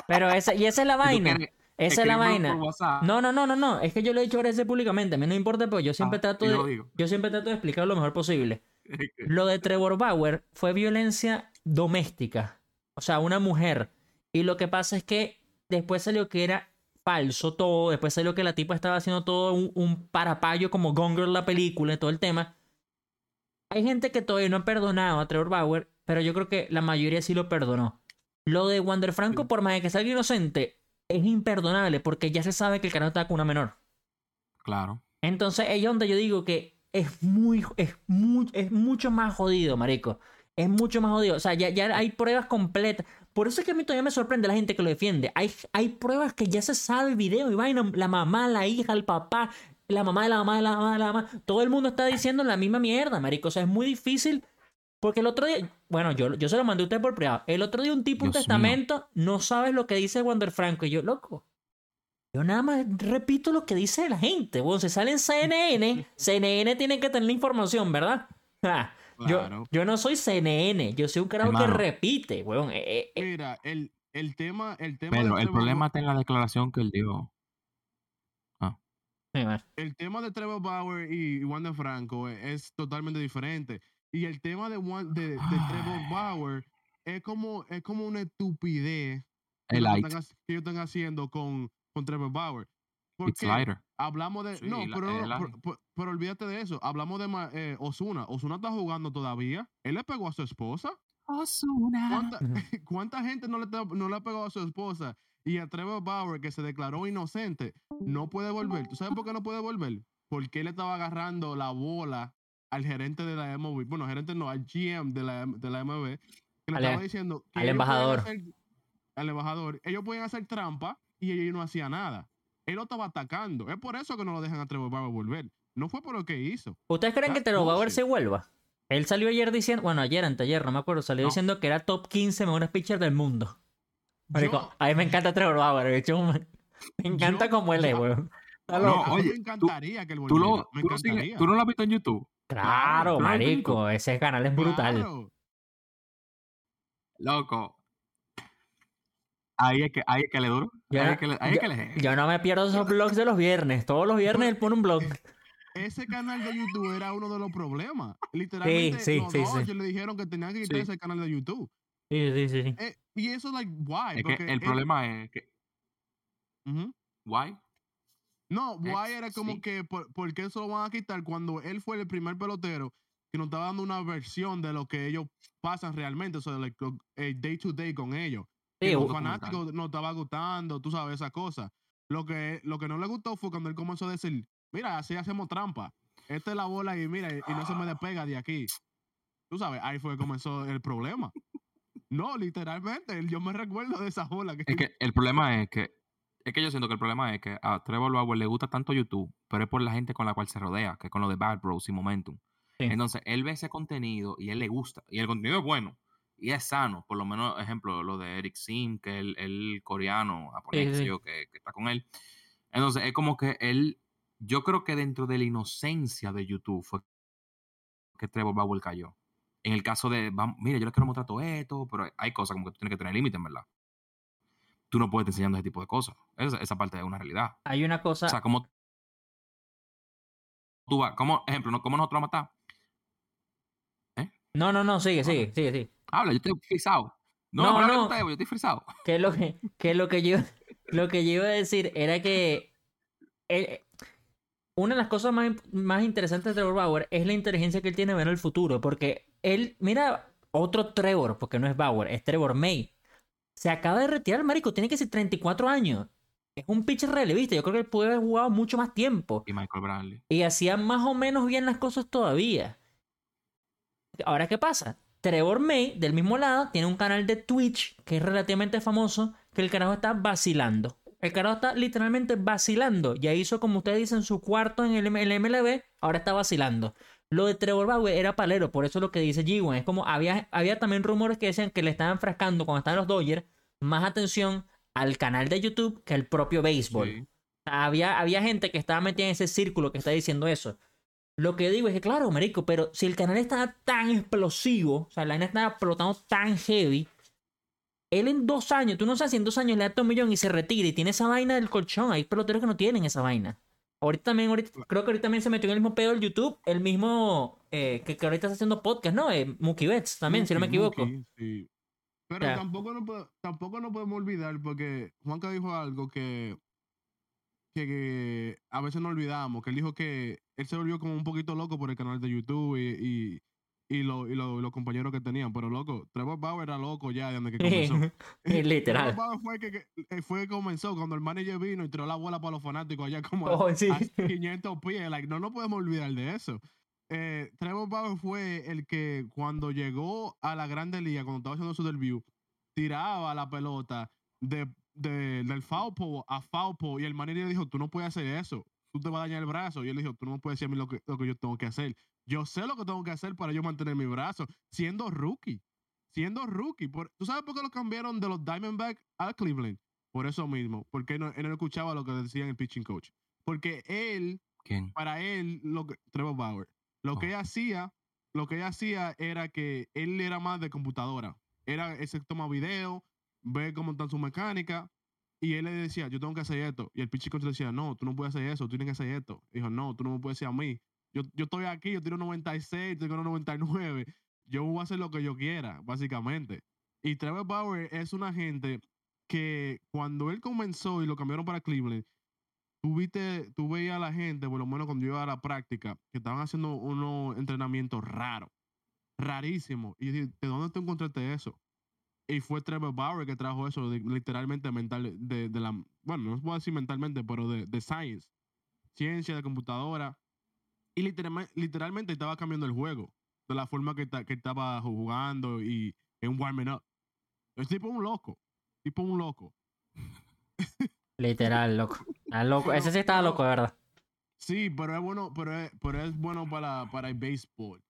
Pero esa, y esa es la vaina. Esa es la vaina. No, no, no, no, no. Es que yo lo he dicho veces públicamente. A mí no importa, pero yo siempre Ah, trato de. Yo siempre trato de explicar lo mejor posible. Lo de Trevor Bauer fue violencia doméstica. O sea, una mujer. Y lo que pasa es que después salió que era falso todo. Después salió que la tipa estaba haciendo todo un, un parapayo como Gone Girl la película y todo el tema. Hay gente que todavía no ha perdonado a Trevor Bauer, pero yo creo que la mayoría sí lo perdonó. Lo de Wander Franco, Sí. por más de que salga inocente, es imperdonable porque ya se sabe que el canal está con una menor. Claro. Entonces, es donde yo digo que es muy, es muy, es mucho más jodido, marico. Es mucho más jodido. O sea, ya, ya hay pruebas completas. Por eso es que a mí todavía me sorprende la gente que lo defiende. Hay, hay pruebas que ya se sabe video y vaina. La mamá, la hija, el papá, la mamá de la mamá de la mamá de la mamá. Todo el mundo está diciendo la misma mierda, marico. O sea, es muy difícil. Porque el otro día, bueno, yo, yo se lo mandé a usted por privado. El otro día un tipo, un Dios mío. testamento, no sabes lo que dice Wander Franco. Y yo, loco, yo nada más repito lo que dice la gente. Bueno, se sale en CNN. CNN tiene que tener la información, ¿verdad? Ja, yo, Claro. yo no soy CNN. Yo soy un carajo que repite, weón. Eh, eh, eh, Mira, el, el tema, el tema de Pero el problema está en la declaración que él dio. man. el tema de Trevor Bauer y, y Wanda Franco es, totalmente diferente. Y el tema de, Wan- de, de Trevor Bauer es como, es como una estupidez que, están, ellos están haciendo con, con Trevor Bauer. It's Porque lighter. hablamos de. Sí, no, la- pero, pero, olvídate de eso. Hablamos de eh, Osuna. Osuna está jugando todavía. Él le pegó a su esposa. ¿Cuánta, cuánta gente no le, no le ha pegado a su esposa? Y a Trevor Bauer, que se declaró inocente, no puede volver. ¿Tú sabes por qué no puede volver? Porque él estaba agarrando la bola al gerente de la MLB. Bueno, gerente no, al GM de la, de la MLB. Que le Al- estaba diciendo que al embajador. hacer- al embajador. Ellos podían hacer trampa y ellos no hacían nada. Él lo estaba atacando. Es por eso que no lo dejan a Trevor Bauer volver. No fue por lo que hizo. ¿Ustedes creen que Trevor Bauer se vuelva? Él salió ayer diciendo, bueno, ayer, anteayer, no me acuerdo, salió No. diciendo que era top 15 mejores pitchers del mundo. Marico, Yo- a mí me encanta Trevor Bauer, de hecho, me me encanta Yo- como él es, weón. Está No, oye, me tú- encantaría que él ¿Tú, volviera. lo, me tú, lo sigues- encantaría. ¿Tú no lo has visto en YouTube? Claro, ¿tú no lo has visto en marico, ese canal es brutal. Claro. Loco. Ahí es que, ahí es que le duro. Yo ahí no- es que le, ahí es que le Yo no me pierdo esos vlogs de los viernes. Todos los viernes él pone un blog. ese canal de YouTube era uno de los problemas. Literalmente, sí, los sí, sí. Dodgers le dijeron que tenían que quitar Sí. ese canal de YouTube. Sí, sí, sí. sí. Eh, y eso, like, why? Es que Porque el él- problema es que. Ujú. Why? No, Ex- era como sí. que, por, ¿por qué eso lo van a quitar cuando él fue el primer pelotero que nos estaba dando una versión de lo que ellos pasan realmente, o sea, el day to day con ellos? Sí, que los fanáticos no estaba gustando, tú sabes, esa cosa. Lo que, lo que no le gustó fue cuando él comenzó a decir, mira, así hacemos trampa. Esta es la bola y mira, y no se me despega de aquí. Tú sabes, ahí fue que comenzó el problema. No, literalmente, yo me recuerdo de esa bola. Que, Es que el problema es que. Es que yo siento que el problema es que a Trevor Bauer le gusta tanto YouTube, pero es por la gente con la cual se rodea, que es con lo de Bad Bros y Momentum. Sí. Entonces, él ve ese contenido y él le gusta. Y el contenido es bueno. Y es sano. Por lo menos, ejemplo, lo de Eric Sim, que es el, el coreano, japonés, Sí, sí. que, que está con él. Entonces, es como que él. Yo creo que dentro de la inocencia de YouTube fue que Trevor Bauer cayó. En el caso de, vam- mira, yo les quiero mostrar todo esto, pero hay cosas como que tú tienes que tener límites, en verdad. Tú no puedes estar enseñando ese tipo de cosas. Esa, esa parte es una realidad. Hay una cosa. O sea, como tú vas, como ejemplo, ¿no? ¿cómo nosotros vamos a matar? No, no, no, sigue, sigue, sigue, sigue. Habla, yo estoy frisado. No, No, no, no. yo estoy frisado. Que lo que, que lo que yo lo que yo iba a decir era que eh, una de las cosas más, más interesantes de Trevor Bauer es la inteligencia que él tiene ver el futuro. Porque él, mira, otro Trevor, porque no es Bauer, es Trevor May. Se acaba de retirar, marico, tiene que ser 34 años. Es un pitcher relevista. Yo creo que él puede haber jugado mucho más tiempo. Y Michael Bradley. Y hacía más o menos bien las cosas todavía. Ahora, ¿qué pasa? Trevor May, del mismo lado, tiene un canal de Twitch que es relativamente famoso, que el carajo está vacilando. El carajo está literalmente vacilando. Ya hizo, como ustedes dicen, su cuarto en el, el MLB, ahora está vacilando. Lo de Trevor Bauer era palero, por eso es lo que dice G1. Es como había, había también rumores que decían que le estaban frascando cuando estaban los Dodgers más atención al canal de YouTube que al propio béisbol. Sí. Había, había gente que estaba metida en ese círculo que está diciendo eso. Lo que digo es que, claro, marico, pero si el canal estaba tan explosivo, o sea, la vaina estaba explotando tan heavy, él en dos años, tú no sabes si en dos años le da un millón y se retira y tiene esa vaina del colchón. Hay peloteros que no tienen esa vaina. Ahorita también, ahorita, creo que ahorita también se metió en el mismo pedo del YouTube, el mismo eh, que, que ahorita está haciendo podcast, ¿no? Eh, Mookie Betts también, si no me equivoco. Mookie, sí. Pero tampoco, no, po- tampoco no podemos olvidar, porque Juanca dijo algo que, que, que a veces no olvidamos, que él dijo que él se volvió como un poquito loco por el canal de YouTube y, y, y, lo- y lo- y los compañeros que tenían. Pero loco, Trevor Bauer era loco ya desde que comenzó. Literal. Trevor Bauer fue que, que- eh, fue que comenzó cuando el manager vino y tiró la bola para los fanáticos allá como a- Oh, sí. a 500 pies. Like, no nos podemos olvidar de eso. Eh, Trevor Bauer fue el que cuando llegó a la Grande Liga, cuando estaba haciendo su debut, tiraba la pelota de, de- del foul pole a foul pole y el manager le dijo, tú no puedes hacer eso, tú te vas a dañar el brazo. Y él dijo, tú no puedes decir a mí lo que, lo que yo tengo que hacer. Yo sé lo que tengo que hacer para yo mantener mi brazo, siendo rookie. Siendo rookie. Por, ¿Tú sabes por qué lo cambiaron de los Diamondbacks a Cleveland? Por eso mismo. Porque él no, él no escuchaba lo que decían el pitching coach. Porque él ¿Quién? para él, lo que, Trevor Bauer, lo que Oh. ella hacía, lo que ella hacía era que él era más de computadora. Era ese que toma video, ve cómo está su mecánica, y él le decía, yo tengo que hacer esto. Y el pitch coach le decía, no, tú no puedes hacer eso, tú tienes que hacer esto. Dijo, no, tú no me puedes decir a mí. Yo, yo estoy aquí, yo tiro 96, tengo 99. Yo voy a hacer lo que yo quiera, básicamente. Y Trevor Bauer es una gente que cuando él comenzó y lo cambiaron para Cleveland, tú viste, tú veías a la gente, por lo menos cuando yo iba a la práctica, que estaban haciendo unos entrenamientos raros, rarísimos. Y yo dije, ¿de dónde tú encontraste eso? Y fue Trevor Bauer que trajo eso literalmente mental, de, de la, bueno, no puedo decir mentalmente, pero de, de science, ciencia de computadora. Y literalmente, literalmente estaba cambiando el juego, de la forma que, ta- que estaba jugando y en warming up. Es tipo un loco, tipo un loco. Literal, loco. Loco. Pero- Ese sí estaba loco, de verdad. Sí, pero es bueno, pero es, pero es bueno para, para el béisbol.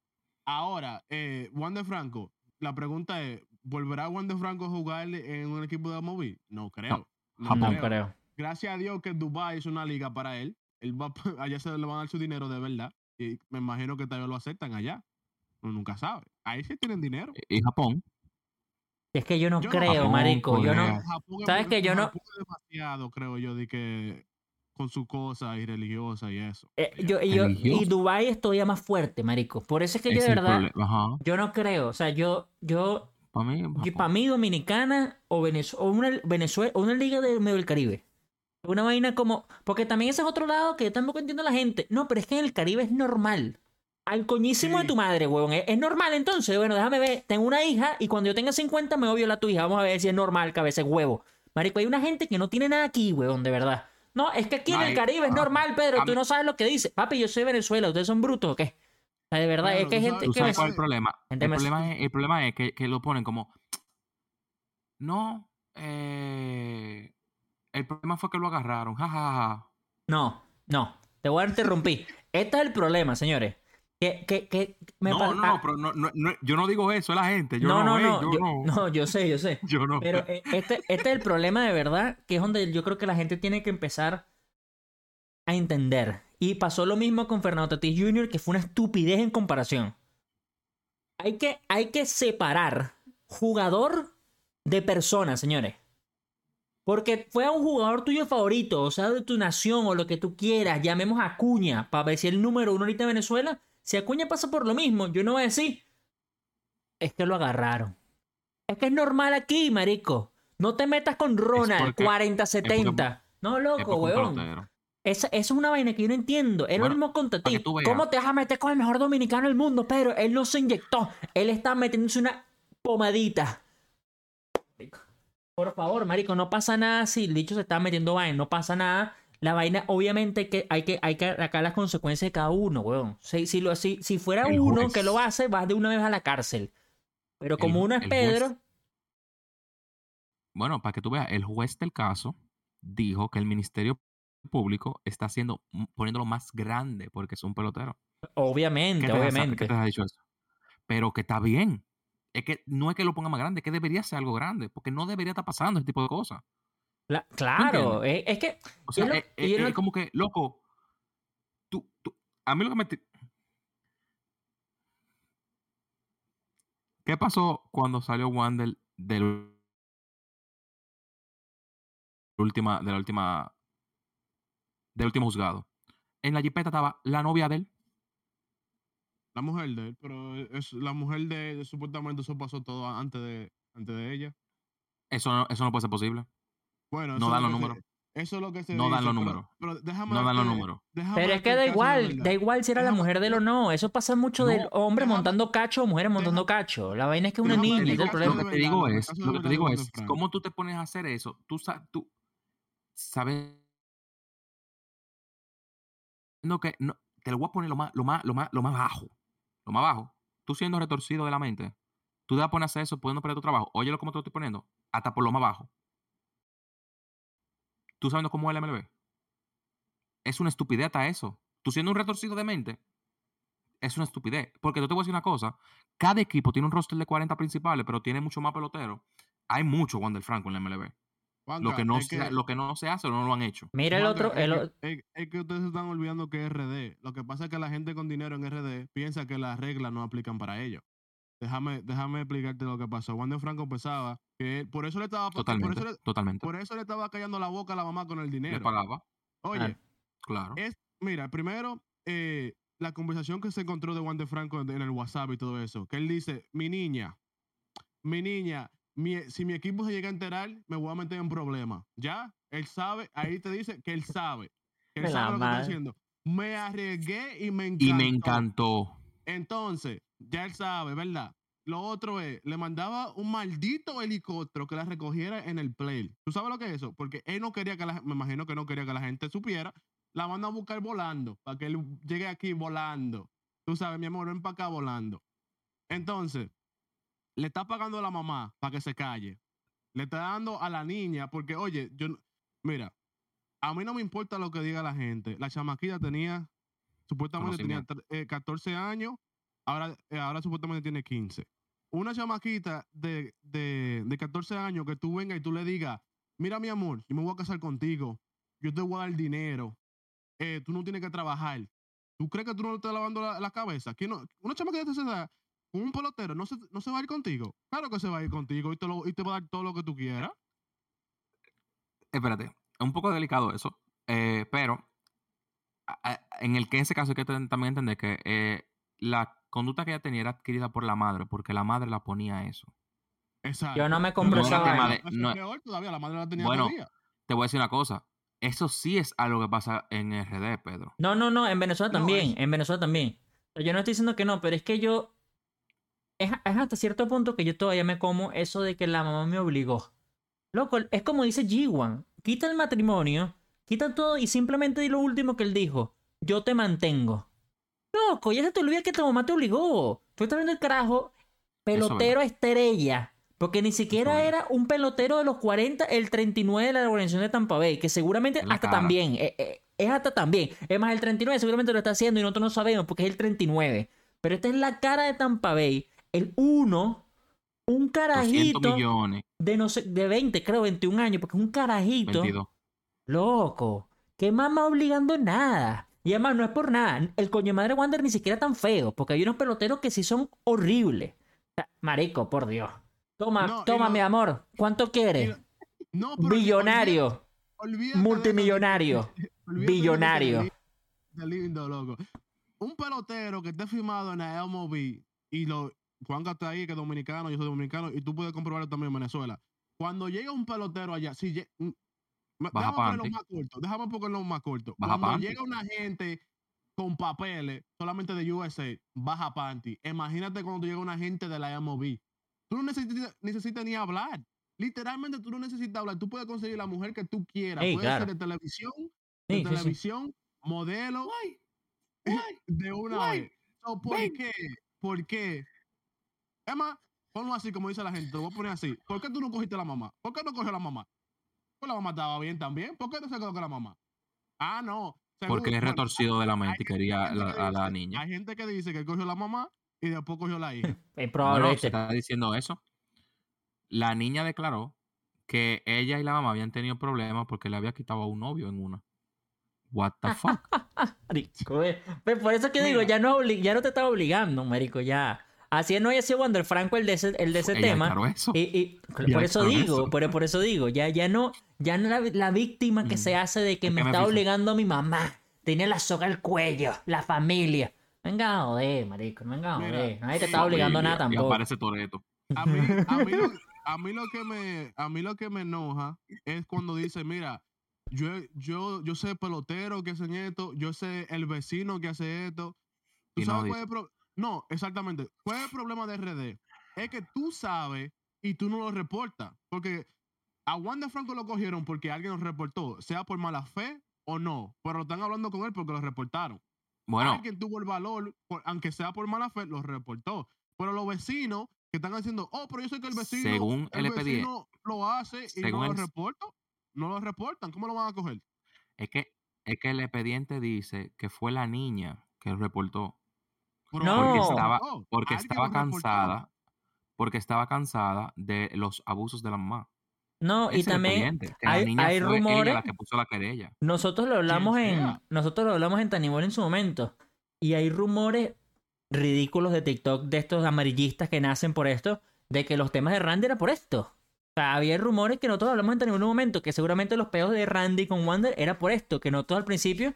Ahora, eh, Juan de Franco, la pregunta es, ¿volverá Juan de Franco a jugar en un equipo de MLB? No creo. No, No creo. creo. Gracias a Dios que Dubai es una liga para él. Él va, allá se le van a dar su dinero de verdad. Y me imagino que vez lo aceptan allá. Uno nunca sabe. Ahí sí tienen dinero. Y Japón. Es que yo no Yo creo, Japón, marico. Yo no. Japón es ¿Sabes qué? Yo no- Japón demasiado, creo yo, de que con su cosa y religiosa y eso. eh, yo, y yo- y. Dubai es todavía más fuerte, marico. Por eso es que yo de verdad, yo no creo. O sea, yo, yo, Para mí, para mí Dominicana o, Venez- o una Venezuela o una liga del medio del Caribe. Una vaina como, porque también ese es otro lado que yo tampoco entiendo a la gente. No, pero es que en el Caribe es normal. Al coñísimo de tu madre, huevón. ¿Es, es normal entonces. Bueno, déjame ver. Tengo una hija y cuando yo tenga 50 me voy a violar a tu hija. Vamos a ver si es normal, cabeza huevo. Marico, hay una gente que no tiene nada aquí, huevón, de verdad. No, es que aquí en el Caribe es ah, normal, Pedro. Tú no sabes lo que dice. Papi, yo soy de Venezuela. ¿Ustedes son brutos o qué? O sea, de verdad, es que hay gente sabes- ¿Tú que... sabes me- cuál es el problema? Gente El problema, es, el problema es que, que lo ponen como. No. eh, el problema fue que lo agarraron. Ja, ja, ja. No, no. Te voy a interrumpir. este es el problema, señores. Que, que, que me No, no, ah, no, pero no, no, no, yo no digo eso, es la gente. Yo no, no, no, yo yo, no. no, yo sé, yo sé. Yo no. Pero eh, este, este es el problema de verdad, que es donde yo creo que la gente tiene que empezar a entender. Y pasó lo mismo con Fernando Tatis Jr., que fue una estupidez en comparación. Hay que, hay que separar jugador de persona, señores. Porque fue a un jugador tuyo favorito, o sea, de tu nación o lo que tú quieras, llamemos a Acuña, para ver si el número uno ahorita en Venezuela. Si Acuña pasa por lo mismo, yo no voy a decir, es que lo agarraron. Es que es normal aquí, marico. No te metas con Ronald, porque- 40-70. No, loco, weón. Esa, esa es una vaina que yo no entiendo. Lo Bueno, mismo con para Tatis. que tú veas. ¿Cómo te vas a meter con el mejor dominicano del mundo? Pero él no se inyectó. Él está metiéndose una pomadita. Por favor, marico, no pasa nada si el dicho se está metiendo vaina. No pasa nada. La vaina, obviamente, que hay que, hay que las consecuencias de cada uno, weón. Si, si, lo, si, si fuera El uno juez. que lo hace, vas de una vez a la cárcel. Pero como El- uno es juez. Pedro, Bueno, para que tú veas, el juez del caso dijo que el Ministerio Público está haciendo, poniéndolo más grande porque es un pelotero. obviamente, ¿Qué te, has- obviamente. ¿Qué te dicho eso? Pero que está bien. Es que no es que lo ponga más grande, es que debería ser algo grande, porque no debería estar pasando ese tipo de cosas. Cla- claro, es, es que O sea, lo- es, lo- como que, loco, tú, tú- a mí lo que me... ¿Qué pasó cuando salió Wander del última, de la última, del último juzgado. En la jipeta estaba la novia de él. La mujer de él, pero es la mujer de él, supuestamente eso pasó todo antes de, antes de ella. Eso no, eso no puede ser posible. Bueno, No eso es dan lo los que se- números. Eso es lo que se No dan los pero- números. Pero déjame No dan los números. Pero es que da igual, da igual si era la mujer de él o no. Eso pasa mucho de No, hombres déjame- montando cacho o mujeres montando déjame- cacho. La vaina es que es una déjame niña, es el caso Lo problema. que te digo es, lo que te digo es. ¿cómo tú te pones a hacer eso? Tú, tú sabes no que no, te lo voy a poner lo más, lo más, lo más, lo más bajo. Lo más bajo. Tú siendo retorcido de la mente, tú te vas a eso pudiendo perder tu trabajo. Óyelo como te lo estoy poniendo. Hasta por lo más bajo. ¿Tú sabiendo cómo es el MLB? Es una estupidez hasta eso. Tú siendo un retorcido de mente, es una estupidez. Porque yo te voy a decir una cosa. Cada equipo tiene un roster de 40 principales, pero tiene mucho más peloteros. Hay mucho Wander Franco en la MLB. Lo que, no es se, lo que no se hace o no lo han hecho. Mira el otro, es el que- o- es, es que ustedes se están olvidando que es RD. Lo que pasa es que la gente con dinero en RD piensa que las reglas no aplican para ellos. Déjame, déjame explicarte lo que pasó. Wander Franco pensaba que él- por eso le estaba por Totalmente. eso le, totalmente. por eso le estaba callando la boca a la mamá con el Le dinero. pagaba. Oye, Claro. es, mira, primero, eh, la conversación que se encontró de Wander Franco en, en el WhatsApp y todo eso, que él dice, mi niña, mi niña, mi- si mi equipo se llega a enterar, me voy a meter en problemas. ¿Ya? Él sabe, ahí te dice que él sabe. Que él sabe lo que está haciendo. Me arriesgué y me encantó. Y me encantó. Entonces, ya él sabe, ¿verdad? Lo otro es, le mandaba un maldito helicóptero que la recogiera en el play. ¿Tú sabes lo que es eso? Porque él no quería que la, me imagino que no quería que la gente supiera. La manda a buscar volando, para que él llegue aquí volando. Tú sabes, mi amor, ven para acá volando. Entonces, le está pagando a la mamá para que se calle. Le está dando a la niña, porque, oye, yo, mira, a mí no me importa lo que diga la gente. La chamaquita tenía, supuestamente tenía eh, 14 años, ahora, eh, ahora supuestamente tiene 15. Una chamaquita de, de, de 14 años que tú vengas y tú le digas, mira mi amor, yo me voy a casar contigo, yo te voy a dar dinero, eh, tú no tienes que trabajar. ¿Tú crees que tú no le estás lavando la, la cabeza? ¿Quién no- una chamaquita de esa edad, un pelotero, ¿no se, ¿no se va a ir contigo? Claro que se va a ir contigo y te, lo, y te va a dar todo lo que tú quieras. Espérate. Es un poco delicado eso. eh, pero a- a- en el que en ese caso hay que también entender que eh, la conducta que ella tenía era adquirida por la madre, porque la madre la ponía a eso. Exacto. Yo no me compro no esa tema de- no- es peor todavía, la madre la tenía Bueno. Te voy a decir una cosa. Eso sí es algo que pasa en RD, Pedro. No, no, no, en Venezuela No, también, es- en Venezuela también. Yo no estoy diciendo que no, pero es que yo... Es, es hasta cierto punto que yo todavía me como eso de que la mamá me obligó. Loco, es como dice G1. Quita el matrimonio, quita todo y simplemente di lo último que él dijo. Yo te mantengo. Loco, ya se te olvida que tu mamá te obligó. Tú estás viendo el carajo, pelotero estrella. Porque ni siquiera era un pelotero de los 40, el 39 de la organización de Tampa Bay, que seguramente hasta cara. también, eh, eh, es hasta también. Es más, el 39 seguramente lo está haciendo y nosotros no sabemos porque es el 39. Pero esta es la cara de Tampa Bay, el 1, un 200 carajito millones. de no sé, de 20, creo, 21 años, porque es un carajito. 22. Loco, que mamá obligando nada. Y además no es por nada. El coño madre Wander ni siquiera tan feo, porque hay unos peloteros que sí son horribles. O sea, marico, por Dios. Toma, No, toma, mi amor. ¿Cuánto quieres? No, Billonario, olvídate multimillonario, olvídate billonario. de lindo, loco. Un pelotero que esté firmado en la MLB y lo Juanca está ahí, que es dominicano, yo soy dominicano, y tú puedes comprobarlo también en Venezuela. Cuando llega un pelotero allá, si lle- mm, Baja déjame más corto, déjame ponerlo más corto. Baja Cuando panty. llega una gente con papeles solamente de USA, baja panty. Imagínate cuando llega una gente de la MLB. Tú no necesitas, necesitas ni hablar. Literalmente tú no necesitas hablar. Tú puedes conseguir la mujer que tú quieras. Puede claro. ser de televisión, de Sí, sí, sí. televisión, modelo, de una Guay. vez. So, ¿Por qué? ¿Por qué? Emma, ponlo así como dice la gente. Te lo voy a poner así. ¿Por qué tú no cogiste a la mamá? ¿Por qué no cogió a la mamá? Pues la mamá estaba bien también. ¿Por qué no se quedó con la mamá? Ah, no. según- Porque es bueno, retorcido de la mente y quería la- que a la niña. Hay gente que dice que él cogió a la mamá y después cogió a la hija. Es probable. ¿viste? se está diciendo eso. La niña declaró que ella y la mamá habían tenido problemas porque le había quitado a un novio en una. What the fuck? Marico, eh. Pues por eso que digo, Mira. ya no, ya no te estaba obligando, marico, ya. Así no haya sido Wander Franco el de ese, el de ese Ella tema. eso. Y, y- por eso digo, eso. por, por eso digo, ya, ya no, ya no la, la víctima que Mm. se hace de que me me está obligando a mi mamá. Tiene la soga al cuello, la familia. Venga joder, marico, venga joder. Nadie te está obligando a nada Y tampoco. aparece Toreto. A mí, a mí, lo, a mí lo que me, a mí lo que me enoja es cuando dice, mira, yo, yo, yo sé pelotero que hacen esto, yo sé el vecino que hace esto. ¿Tú Y no sabes cuál es el pro- No, exactamente. ¿Cuál es el problema de RD? Es que tú sabes y tú no lo reportas. Porque a Wanda Franco lo cogieron porque alguien lo reportó, sea por mala fe o no. Pero lo están hablando con él porque lo reportaron. Bueno, Alguien tuvo el valor, por- aunque sea por mala fe, lo reportó. Pero los vecinos que están haciendo, oh, pero yo sé que el vecino, Según el vecino lo hace y no lo reporta, no lo reportan. ¿Cómo lo van a coger? es que, es que el expediente dice que fue la niña que reportó. No. alguien Porque estaba, porque estaba cansada. Porque estaba cansada de los abusos de la mamá. No, Ese y también hay, hay rumores. la que puso la querella. Nosotros lo hablamos en. sea. Nosotros lo hablamos en Tanimor en su momento. Y hay rumores ridículos de TikTok de estos amarillistas que nacen por esto. De que los temas de Randy era por esto. O sea, había rumores que nosotros hablamos en Tanimor en un momento. Que seguramente los peos de Randy con Wander era por esto. Que nosotros al principio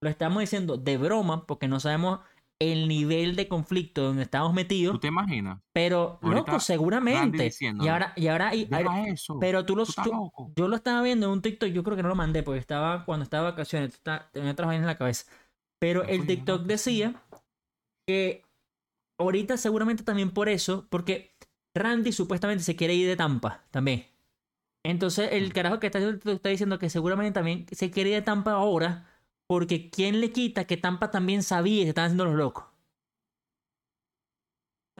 lo estamos diciendo de broma. Porque no sabemos el nivel de conflicto donde estamos metidos. ¿Tú te imaginas? Pero, Ahorita loco, seguramente. Y ahora, y ahora, y- eso. pero tú lo, tú yo lo estaba viendo en un TikTok, yo creo que no lo mandé porque estaba cuando estaba de vacaciones, tenía otras vainas en la cabeza. Pero Ya el TikTok ya. decía que ahorita seguramente también por eso, porque Randy supuestamente se quiere ir de Tampa también. Entonces el Mm. carajo que está, está diciendo que seguramente también se quiere ir de Tampa ahora, porque ¿quién le quita que Tampa también sabía se estaban haciendo los locos?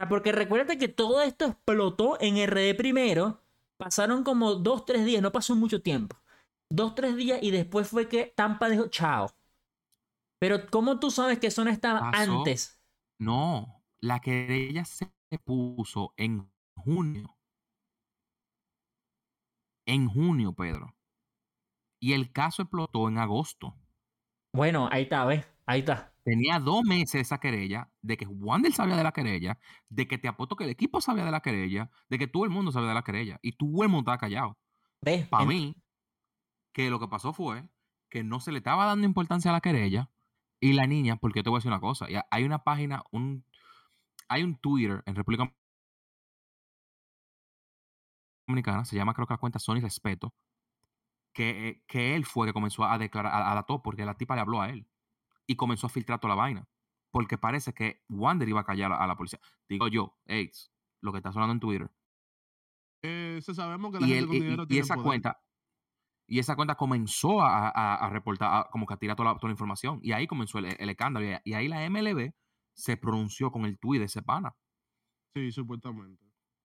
Porque recuérdate que todo esto explotó en RD primero. Pasaron como dos, tres días, no pasó mucho tiempo. Dos, tres días y después fue que Tampa dijo chao. Pero ¿cómo tú sabes que eso no estaba Pasó. antes? No, la querella se puso en junio. En junio, Pedro. Y el caso explotó en agosto. Bueno, ahí está, ¿ves? Ahí está. Tenía dos meses esa querella, de que Wander sabía de la querella, de que te apuesto que el equipo sabía de la querella, de que todo el mundo sabía de la querella. Y todo el mundo estaba callado. ¿Ves? Para mí, que lo que pasó fue que no se le estaba dando importancia a la querella y la niña, porque yo te voy a decir una cosa, ya hay una página, un, hay un Twitter en República Dominicana, se llama creo que la cuenta Sony Respeto, que, eh, que él fue que comenzó a declarar a, a la top porque la tipa le habló a él y comenzó a filtrar toda la vaina. Porque parece que Wander iba a callar a, a la policía. Digo yo, AIDS, lo que está sonando en Twitter. Eh, se sabemos que la Y, gente él- con y- dinero y tiene esa poder. cuenta y esa cuenta comenzó a, a- a reportar, a- como que a tirar toda la, toda la información. Y ahí comenzó el, el escándalo. Y, y ahí la MLB se pronunció con el tuit de ese pana. Sí, supuestamente.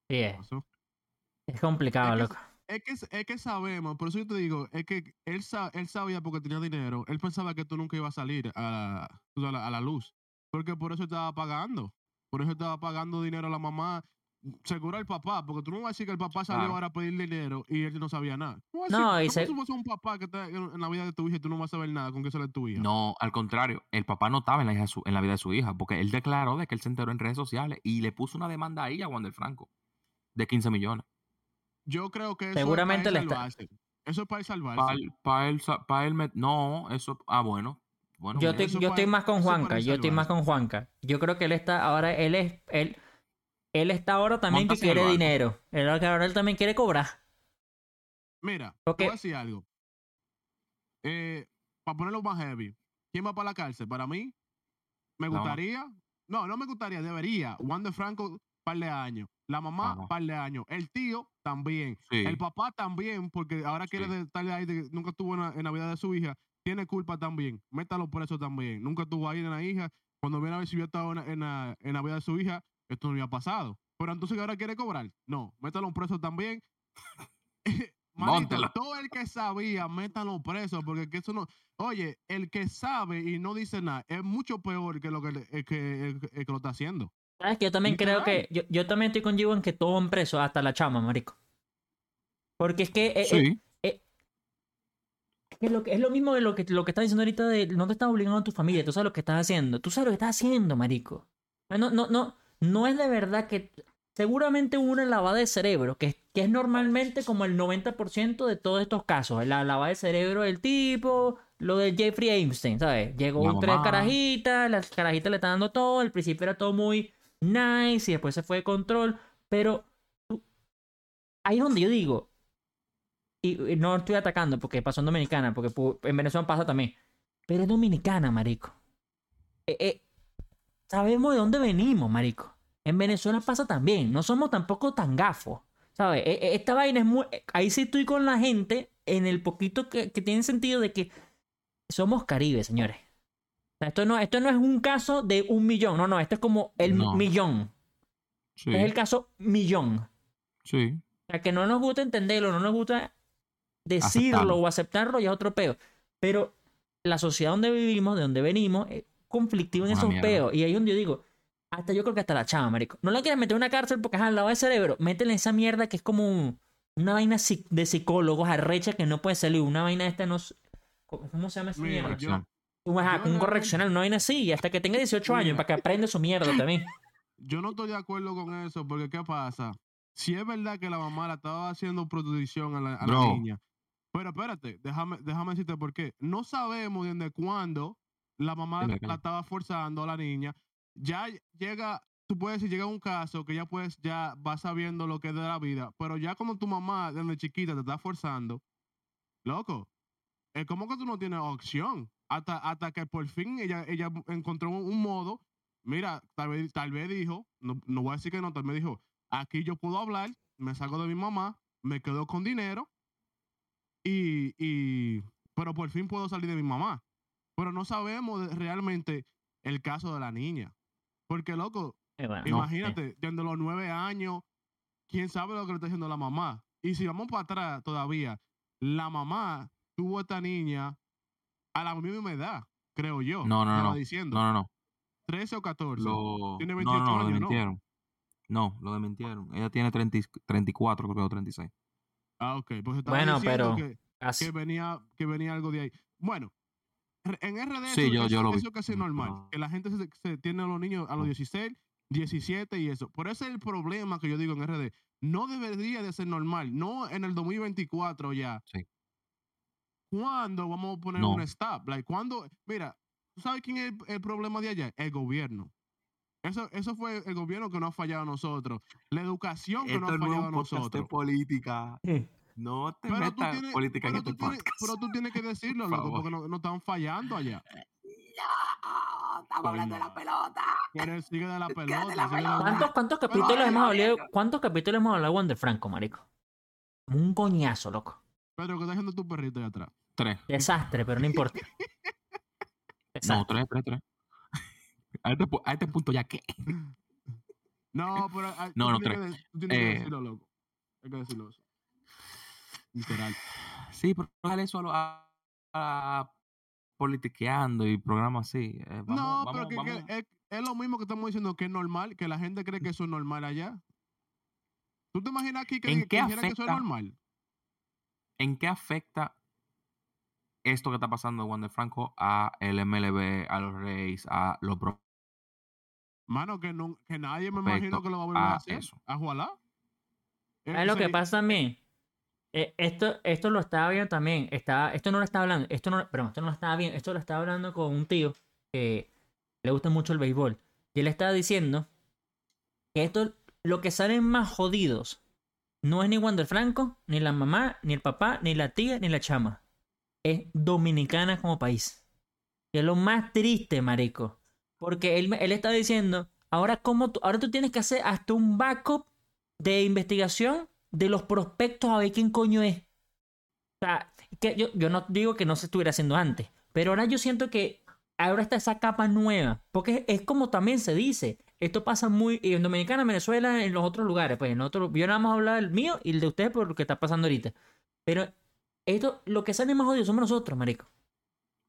Sí, es, Pasó. es complicado, Es que- loco. Es que, es que sabemos, por eso yo te digo, es que él, él sabía porque tenía dinero, él pensaba que tú nunca ibas a salir a la, a la, a la luz, porque por eso estaba pagando, por eso estaba pagando dinero a la mamá, seguro al papá, porque tú no vas a decir que el papá salió Claro. ahora a pedir dinero y él no sabía nada. ¿Cómo vas a No, y cómo se- tú vas a un papá que está en la vida de tu hija y tú no vas a saber nada con qué sale tu hija? No, al contrario, el papá no estaba en la, hija de su- en la vida de su hija, porque él declaró de que él se enteró en redes sociales y le puso una demanda ahí a Wander Franco de 15 millones. Yo creo que eso Seguramente es le para él está- salvarse. Eso es para él salvarse. Para él, pa' él, no, eso, ah, bueno. bueno Yo eso yo para- estoy más con para Juanca, yo estoy más con Juanca. Yo creo que él está ahora, él es, él, él está ahora también que quiere dinero. Él, ahora él también quiere cobrar. Mira, te voy a decir algo. Eh, para ponerlo más heavy, ¿quién va para la cárcel? Para mí, me gustaría. No, no me gustaría, debería. Juan de Franco, par de años. La mamá, Ajá. par de años. El tío, también. Sí. El papá también, porque ahora quiere Sí. estarle ahí, de nunca estuvo en la, en la vida de su hija. Tiene culpa también. Métalo preso también. Nunca estuvo ahí en la hija. Cuando viene a ver si yo estaba en, la- en la, en la vida de su hija, esto no había pasado. Pero entonces ahora quiere cobrar. No, métalo preso también. Manito, todo el que sabía, métalo preso, porque que eso no. Oye, el que sabe y no dice nada es mucho peor que lo que, el el, el que lo está haciendo. ¿Sabes? Que yo también creo que. Yo, yo también estoy con Givo en que todo en preso, hasta la chama, marico. Porque es que. eh, eh, Sí. es, que lo, que- es lo mismo de lo que, lo que estás diciendo ahorita de no te estás obligando a tu familia, tú sabes lo que estás haciendo. Tú sabes lo que estás haciendo, marico. No, no, no, no es de verdad que seguramente hubo una lavada de cerebro, que, es- que es normalmente como el 90% de todos estos casos. La lavada de cerebro del tipo, lo de Jeffrey Einstein, ¿sabes? Llegó un tres carajitas, las carajitas le están dando todo, al principio era todo muy nice y después se fue de control, pero ahí es donde yo digo, y, no estoy atacando porque pasó en Dominicana, porque en Venezuela pasa también, pero es Dominicana, marico. Eh, eh, sabemos de dónde venimos, marico. En Venezuela pasa también. No somos tampoco tan gafos. ¿Sabes? E- e- Esta vaina es muy. Ahí sí estoy con la gente en el poquito que, que tiene sentido de que somos Caribe, señores. Esto, no, esto no es un caso de un millón. No, no, esto es como el No. millón. Sí, Es el caso millón. sí. O sea, que no nos gusta entenderlo, no nos gusta decirlo Aceptarlo. o aceptarlo, ya es otro peo. Pero la sociedad donde vivimos, de donde venimos, es conflictivo en Una esos mierda. peos. Y ahí es donde yo digo, hasta yo creo que hasta la chava, marico. No la quieres meter en una cárcel porque es al lado del cerebro. Métele esa mierda que es como un- una vaina de psicólogos arrecha que no puede salir. Una vaina esta no... ¿Cómo se llama esa mierda? yo, ajá, un correccional, una vaina así. Hasta que tenga 18 años para que aprenda su mierda también. yo no estoy de acuerdo con eso, porque ¿qué pasa? Si es verdad que la mamá la estaba haciendo protección a la, a la Bro. niña, pero espérate, déjame, déjame decirte por qué. No sabemos desde cuándo la mamá la estaba forzando a la niña. Ya llega, tú puedes decir, llega un caso que ya puedes, ya vas sabiendo lo que es de la vida, pero ya como tu mamá desde chiquita te está forzando, loco, es como que tú no tienes opción. Hasta, hasta que por fin ella, ella encontró un, un modo. Mira, tal vez, tal vez dijo, no, no voy a decir que no, tal vez dijo, aquí yo puedo hablar, me salgo de mi mamá, me quedo con dinero y, y pero por fin puedo salir de mi mamá. Pero no sabemos de- realmente el caso de la niña. Porque, loco, Eh, bueno, imagínate, desde los nueve años, quién sabe lo que le está diciendo la mamá. Y si vamos para atrás todavía, la mamá tuvo a esta niña a la misma edad, creo yo. No, no, no. diciendo. No, no, no. 13 o 14. Lo... Tiene no, 28 no, lo años, ¿no? desmintieron. No, lo desmintieron. Ella tiene 30 y- 34, creo que o 36. Ah, ok. Pues estaba Bueno, diciendo pero- que, venía, que venía algo de ahí. Bueno, en RD Sí, eso, yo- eso, yo lo vi. eso casi normal. Que la gente se, se tiene a los niños a los 16, 17 y eso. Por eso es el problema que yo digo en RD. No debería de ser normal. No en el 2024 ya. Sí. ¿Cuándo vamos a poner No. un stop? Like, ¿cuándo? Mira, ¿tú sabes quién es el, el problema de allá? El gobierno. Eso, eso fue el gobierno que nos ha fallado a nosotros. La educación que nos ha fallado a nosotros. política. No te Pero metas tienes, política en pero, este tú tienes, podcast. pero tú tienes que decirlo, Por loco, porque no, no están fallando allá. No, estamos hablando de la pelota. Pero sigue de la pelota. Quédate la sigue de pelota. ¿Cuántos, capítulos hemos hablado? ¿Cuántos capítulos hemos hablado de Wander Franco, marico? Como Un coñazo, loco. Pedro, ¿qué está haciendo tu perrito ahí atrás? Tres. Desastre, pero no importa. No, tres, tres, tres. A este, a este punto ya que. No, pero ah, tú No, no, tienes que que Eh. decirlo, loco. Hay que decirlo eso. Literal. Sí, pero eso a, lo- a, a politiqueando y programas así. Eh, vamos, no, vamos, pero que, que vamos. es, es lo mismo que estamos diciendo que es normal, que la gente cree que eso es normal allá. ¿Tú te imaginas aquí que, ¿En que qué que eso es normal? ¿En qué afecta esto que está pasando en Wander Franco a el MLB, a los Reyes, a los pro- Mano, que, no, que nadie me imagino que lo va a volver a a hacer. eso. A. Eh, ¿Sabes lo que pasa también? Eh, esto, esto lo estaba viendo también. Estaba, esto no lo estaba hablando. Esto no, perdón, esto no lo estaba viendo. Esto lo estaba hablando con un tío que le gusta mucho el béisbol. Y él estaba diciendo que esto, lo que salen más jodidos, no es ni Wander Franco, ni la mamá, ni el papá, ni la tía, ni la chama. Es dominicana como país. Y es lo más triste, marico. Porque él, él está diciendo, ahora, cómo tú, ahora tú tienes que hacer hasta un backup de investigación de los prospectos a ver quién coño es. O sea, que yo, yo no digo que no se estuviera haciendo antes, pero ahora yo siento que ahora está esa capa nueva, porque es, como también se dice, esto pasa muy en Dominicana, en Venezuela, en los otros lugares, pues en otros, yo nada más hablar del mío y el de ustedes por lo que está pasando ahorita. Pero esto, lo que sale más odio somos nosotros, marico.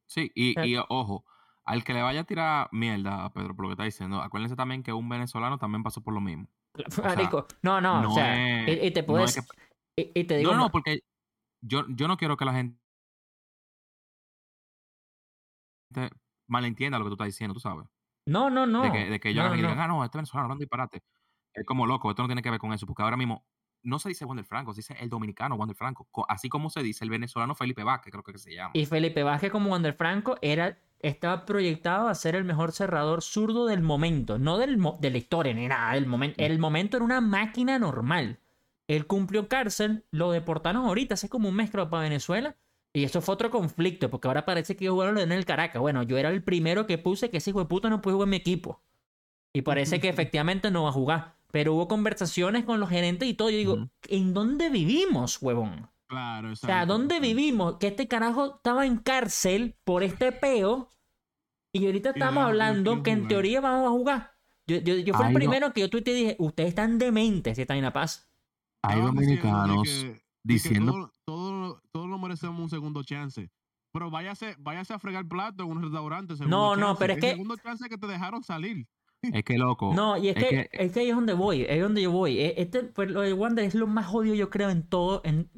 Sí, y, ojo, al que le vaya a tirar mierda a Pedro por lo que está diciendo, acuérdense también que un venezolano también pasó por lo mismo. Marico, no, no, no o sea, es- y, y te no puedes, es y, y te digo, No, no, porque yo, yo no quiero que la gente malentienda lo que tú estás diciendo, tú sabes. No, no, no. De que, de que ellos No, no. digan, ah, no, este venezolano hablando disparate. Es como loco, esto no tiene que ver con eso, porque ahora mismo no se dice Wander Franco, se dice el dominicano Wander Franco, co- así como se dice el venezolano Felipe Vázquez, creo que se llama. Y Felipe Vázquez como Wander Franco era, estaba proyectado a ser el mejor cerrador zurdo del momento, no del mo- de la historia ni nada, del momento. El momento era una máquina normal. Él cumplió cárcel, lo deportaron ahorita, hace como un mes creo para Venezuela. Y eso fue otro conflicto, porque ahora parece que jugaron en el Caracas. Bueno, yo era el primero que puse que ese hijo de puta no puede jugar en mi equipo. Y parece que efectivamente no va a jugar. Pero hubo conversaciones con los gerentes y todo. Yo digo. ¿en dónde vivimos, huevón? Claro, O exacto. sea, ¿dónde exacto. vivimos? Que este carajo estaba en cárcel por este peo. Y ahorita estamos hablando que en teoría vamos a jugar. Yo, yo, yo fui Ay, el no. primero que yo tuiteé y dije, ustedes están dementes si están en La Paz. Hay diciendo de dominicanos que- de que diciendo, todo- todo- todos nos merecemos un segundo chance. Pero váyase, váyase a fregar plato en un restaurante. No, no, chance. pero es El que- segundo chance que te dejaron salir. Es que loco. No, y es, es que, que- es que ahí es donde voy, es donde yo voy. E- Este, pues, lo de Wander es lo más jodido, yo creo, en todo. En...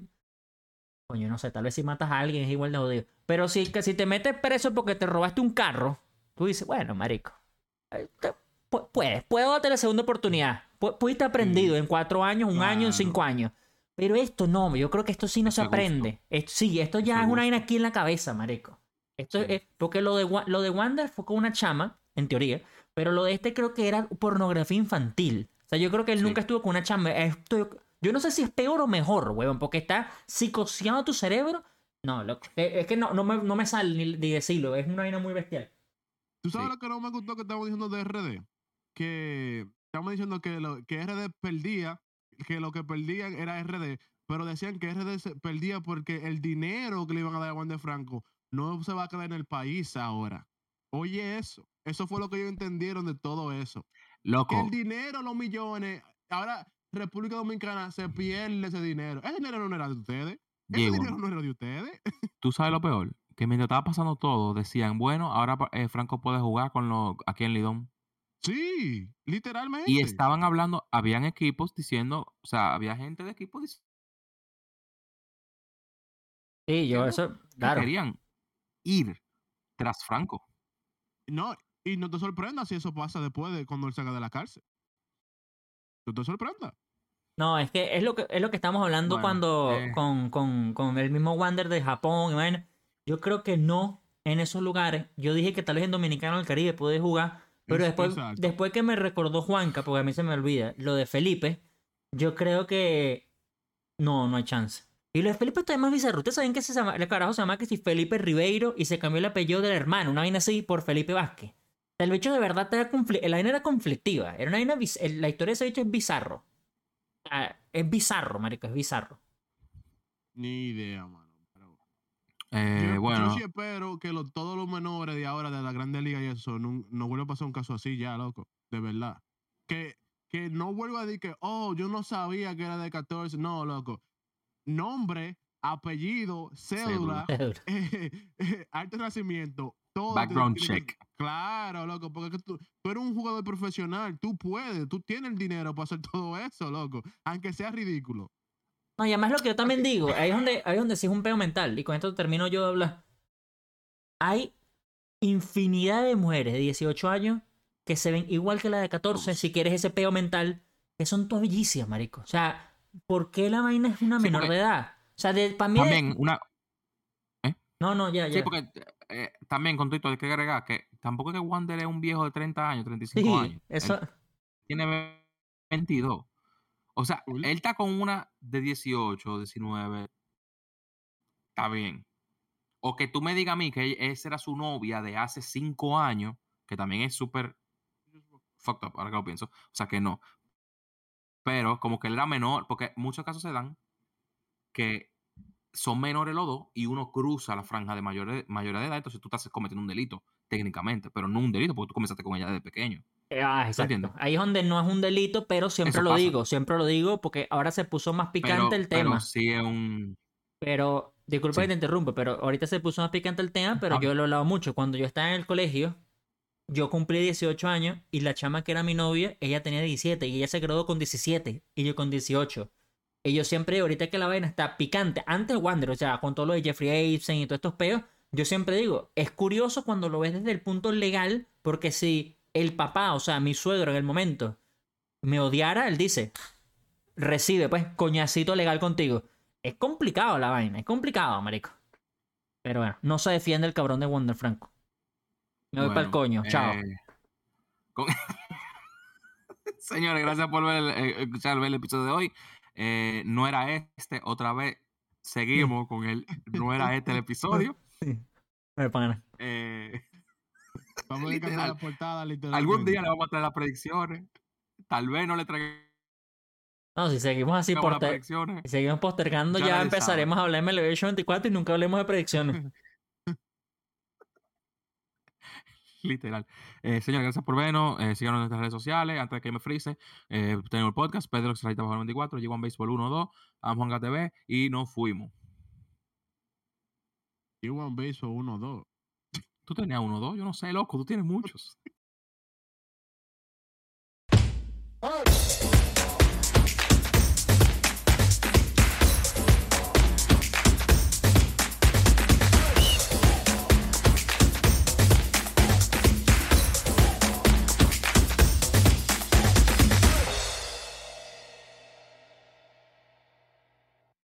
Coño, no sé, tal vez si matas a alguien es igual de jodido. Pero si, que si te metes preso porque te robaste un carro, tú dices, bueno, marico, eh, puedes, puedo darte la segunda oportunidad. Pu- Pudiste aprendido en cuatro años, un año, en Claro. cinco años. Pero esto no, yo creo que esto sí no se aprende. Esto, sí, esto ya es una vaina aquí en la cabeza, marico. Esto Sí. es, porque lo de, lo de Wander fue con una chama, en teoría, pero lo de este creo que era pornografía infantil. O sea, yo creo que él Sí. nunca estuvo con una chama. Esto, yo no sé si es peor o mejor, huevón, porque está psicoseado tu cerebro. No, loco. Eh, Es que no, no, me, no me sale ni, ni decirlo, es una vaina muy bestial. ¿Tú sabes Sí. lo que no me gustó que estamos diciendo de RD? Que estamos diciendo que, lo, que RD perdía, que lo que perdían era RD, pero decían que RD se perdía porque el dinero que le iban a dar a Juan de Franco no se va a quedar en el país ahora. Oye eso, eso fue lo que ellos entendieron de todo eso. Que loco, el dinero, los millones, ahora República Dominicana se pierde ese dinero. Ese dinero no era de ustedes. Ese Diego, dinero no era de ustedes. tú sabes lo peor, que mientras estaba pasando todo, decían, bueno, ahora eh, Franco puede jugar con los aquí en Lidón. Sí, literalmente. Y estaban hablando, habían equipos diciendo, o sea, había gente de equipos diciendo Sí, yo eso, que claro. querían ir tras Franco. No, y no te sorprendas si eso pasa después de cuando él salga de la cárcel. No te sorprendas. No, es que es lo que, es lo que estamos hablando Bueno, cuando eh. con, con, con el mismo Wander de Japón y vaina. Yo creo que no en esos lugares. Yo dije que tal vez en Dominicano del Caribe puede jugar, pero Es- después, exacto. después que me recordó Juanca, porque a mí se me olvida, lo de Felipe, yo creo que no, no hay chance. Y lo de Felipe está más bizarro. Ustedes saben que se llama, el carajo se llama que si Felipe Ribeiro y se cambió el apellido del hermano, una vaina así, por Felipe Vázquez. O sea, el bicho de verdad era la vaina era conflictiva. Era una vaina la historia de ese bicho es bizarro. O sea, es bizarro, marico, es bizarro. Ni idea, mano. Pero Eh, yo, yo bueno, sí espero que lo- todos los menores de ahora de la Grande Liga y eso no, no vuelva a pasar un caso así ya, loco. De verdad. Que, que no vuelva a decir que, oh, yo no sabía que era de 14. No, loco. Nombre, apellido, cédula, arte de nacimiento, todo. background check. Claro, loco, porque tú, tú eres un jugador profesional, tú puedes, tú tienes el dinero para hacer todo eso, loco, aunque sea ridículo. No, y además lo que yo también digo, ahí es donde, ahí es donde sí es un peo mental, y con esto termino yo de hablar. Hay infinidad de mujeres de 18 años que se ven igual que la de 14, si quieres ese peo mental, que son todas bellísimas, marico. O sea, ¿por qué la vaina es una Sí, menor porque- de edad? O sea, de, para mí... de- También una, No, no, ya, ya. sí, porque eh, también con todo esto hay que agregar que tampoco es que Wander es un viejo de 30 años, 35 Sí, años. Él eso... tiene 22. O sea, él está con una de 18, 19. Está bien. O que tú me digas a mí que esa era su novia de hace 5 años, que también es súper fucked up, ahora que lo pienso. O sea, que no. Pero como que él era menor, porque muchos casos se dan que son menores los dos y uno cruza la franja de mayor, mayor de edad, entonces tú estás cometiendo un delito, técnicamente, pero no un delito porque tú comenzaste con ella desde pequeño. Eh, Ah, exacto. Ahí es donde no es un delito, pero siempre Eso lo pasa. digo, siempre lo digo, porque ahora se puso más picante Pero, el tema. pero sí es un... Pero, disculpa Sí. que te interrumpa, pero ahorita se puso más picante el tema, pero Ah. yo lo he hablado mucho. Cuando yo estaba en el colegio, yo cumplí 18 años y la chama que era mi novia, ella tenía 17 y ella se graduó con 17 y yo con 18. Y yo siempre, ahorita que la vaina está picante, antes de Wander, o sea, con todo lo de Jeffrey Epstein y todos estos peos, yo siempre digo, es curioso cuando lo ves desde el punto legal, porque si el papá, o sea, mi suegro en el momento, me odiara, él dice, recibe, pues, coñacito legal contigo. Es complicado la vaina, es complicado, marico. Pero bueno, no se defiende el cabrón de Wonder Franco. Me voy para el coño, chao. eh, con- Señores, gracias por ver, el- eh, escuchar ver el episodio de hoy. Eh, no era este, otra vez seguimos con el no era este el episodio. Me pana. Eh, Vamos a Literal. la portada, literal. algún día le vamos a traer las predicciones. Tal vez no le traigamos No, si seguimos así predicciones. si seguimos postergando, Ya empezaremos a hablar de MLB 24 y nunca hablemos de predicciones. Literal. Eh, señores, gracias por vernos. Eh, síganos en nuestras redes sociales. Antes de que me frise, eh, tenemos el podcast, Pedro Extraíta bajo 94, G1 Baseball 1 2, Juan TV y nos fuimos. You want base o 1 2. Tú tenías uno o dos, yo no sé, loco, tú tienes muchos.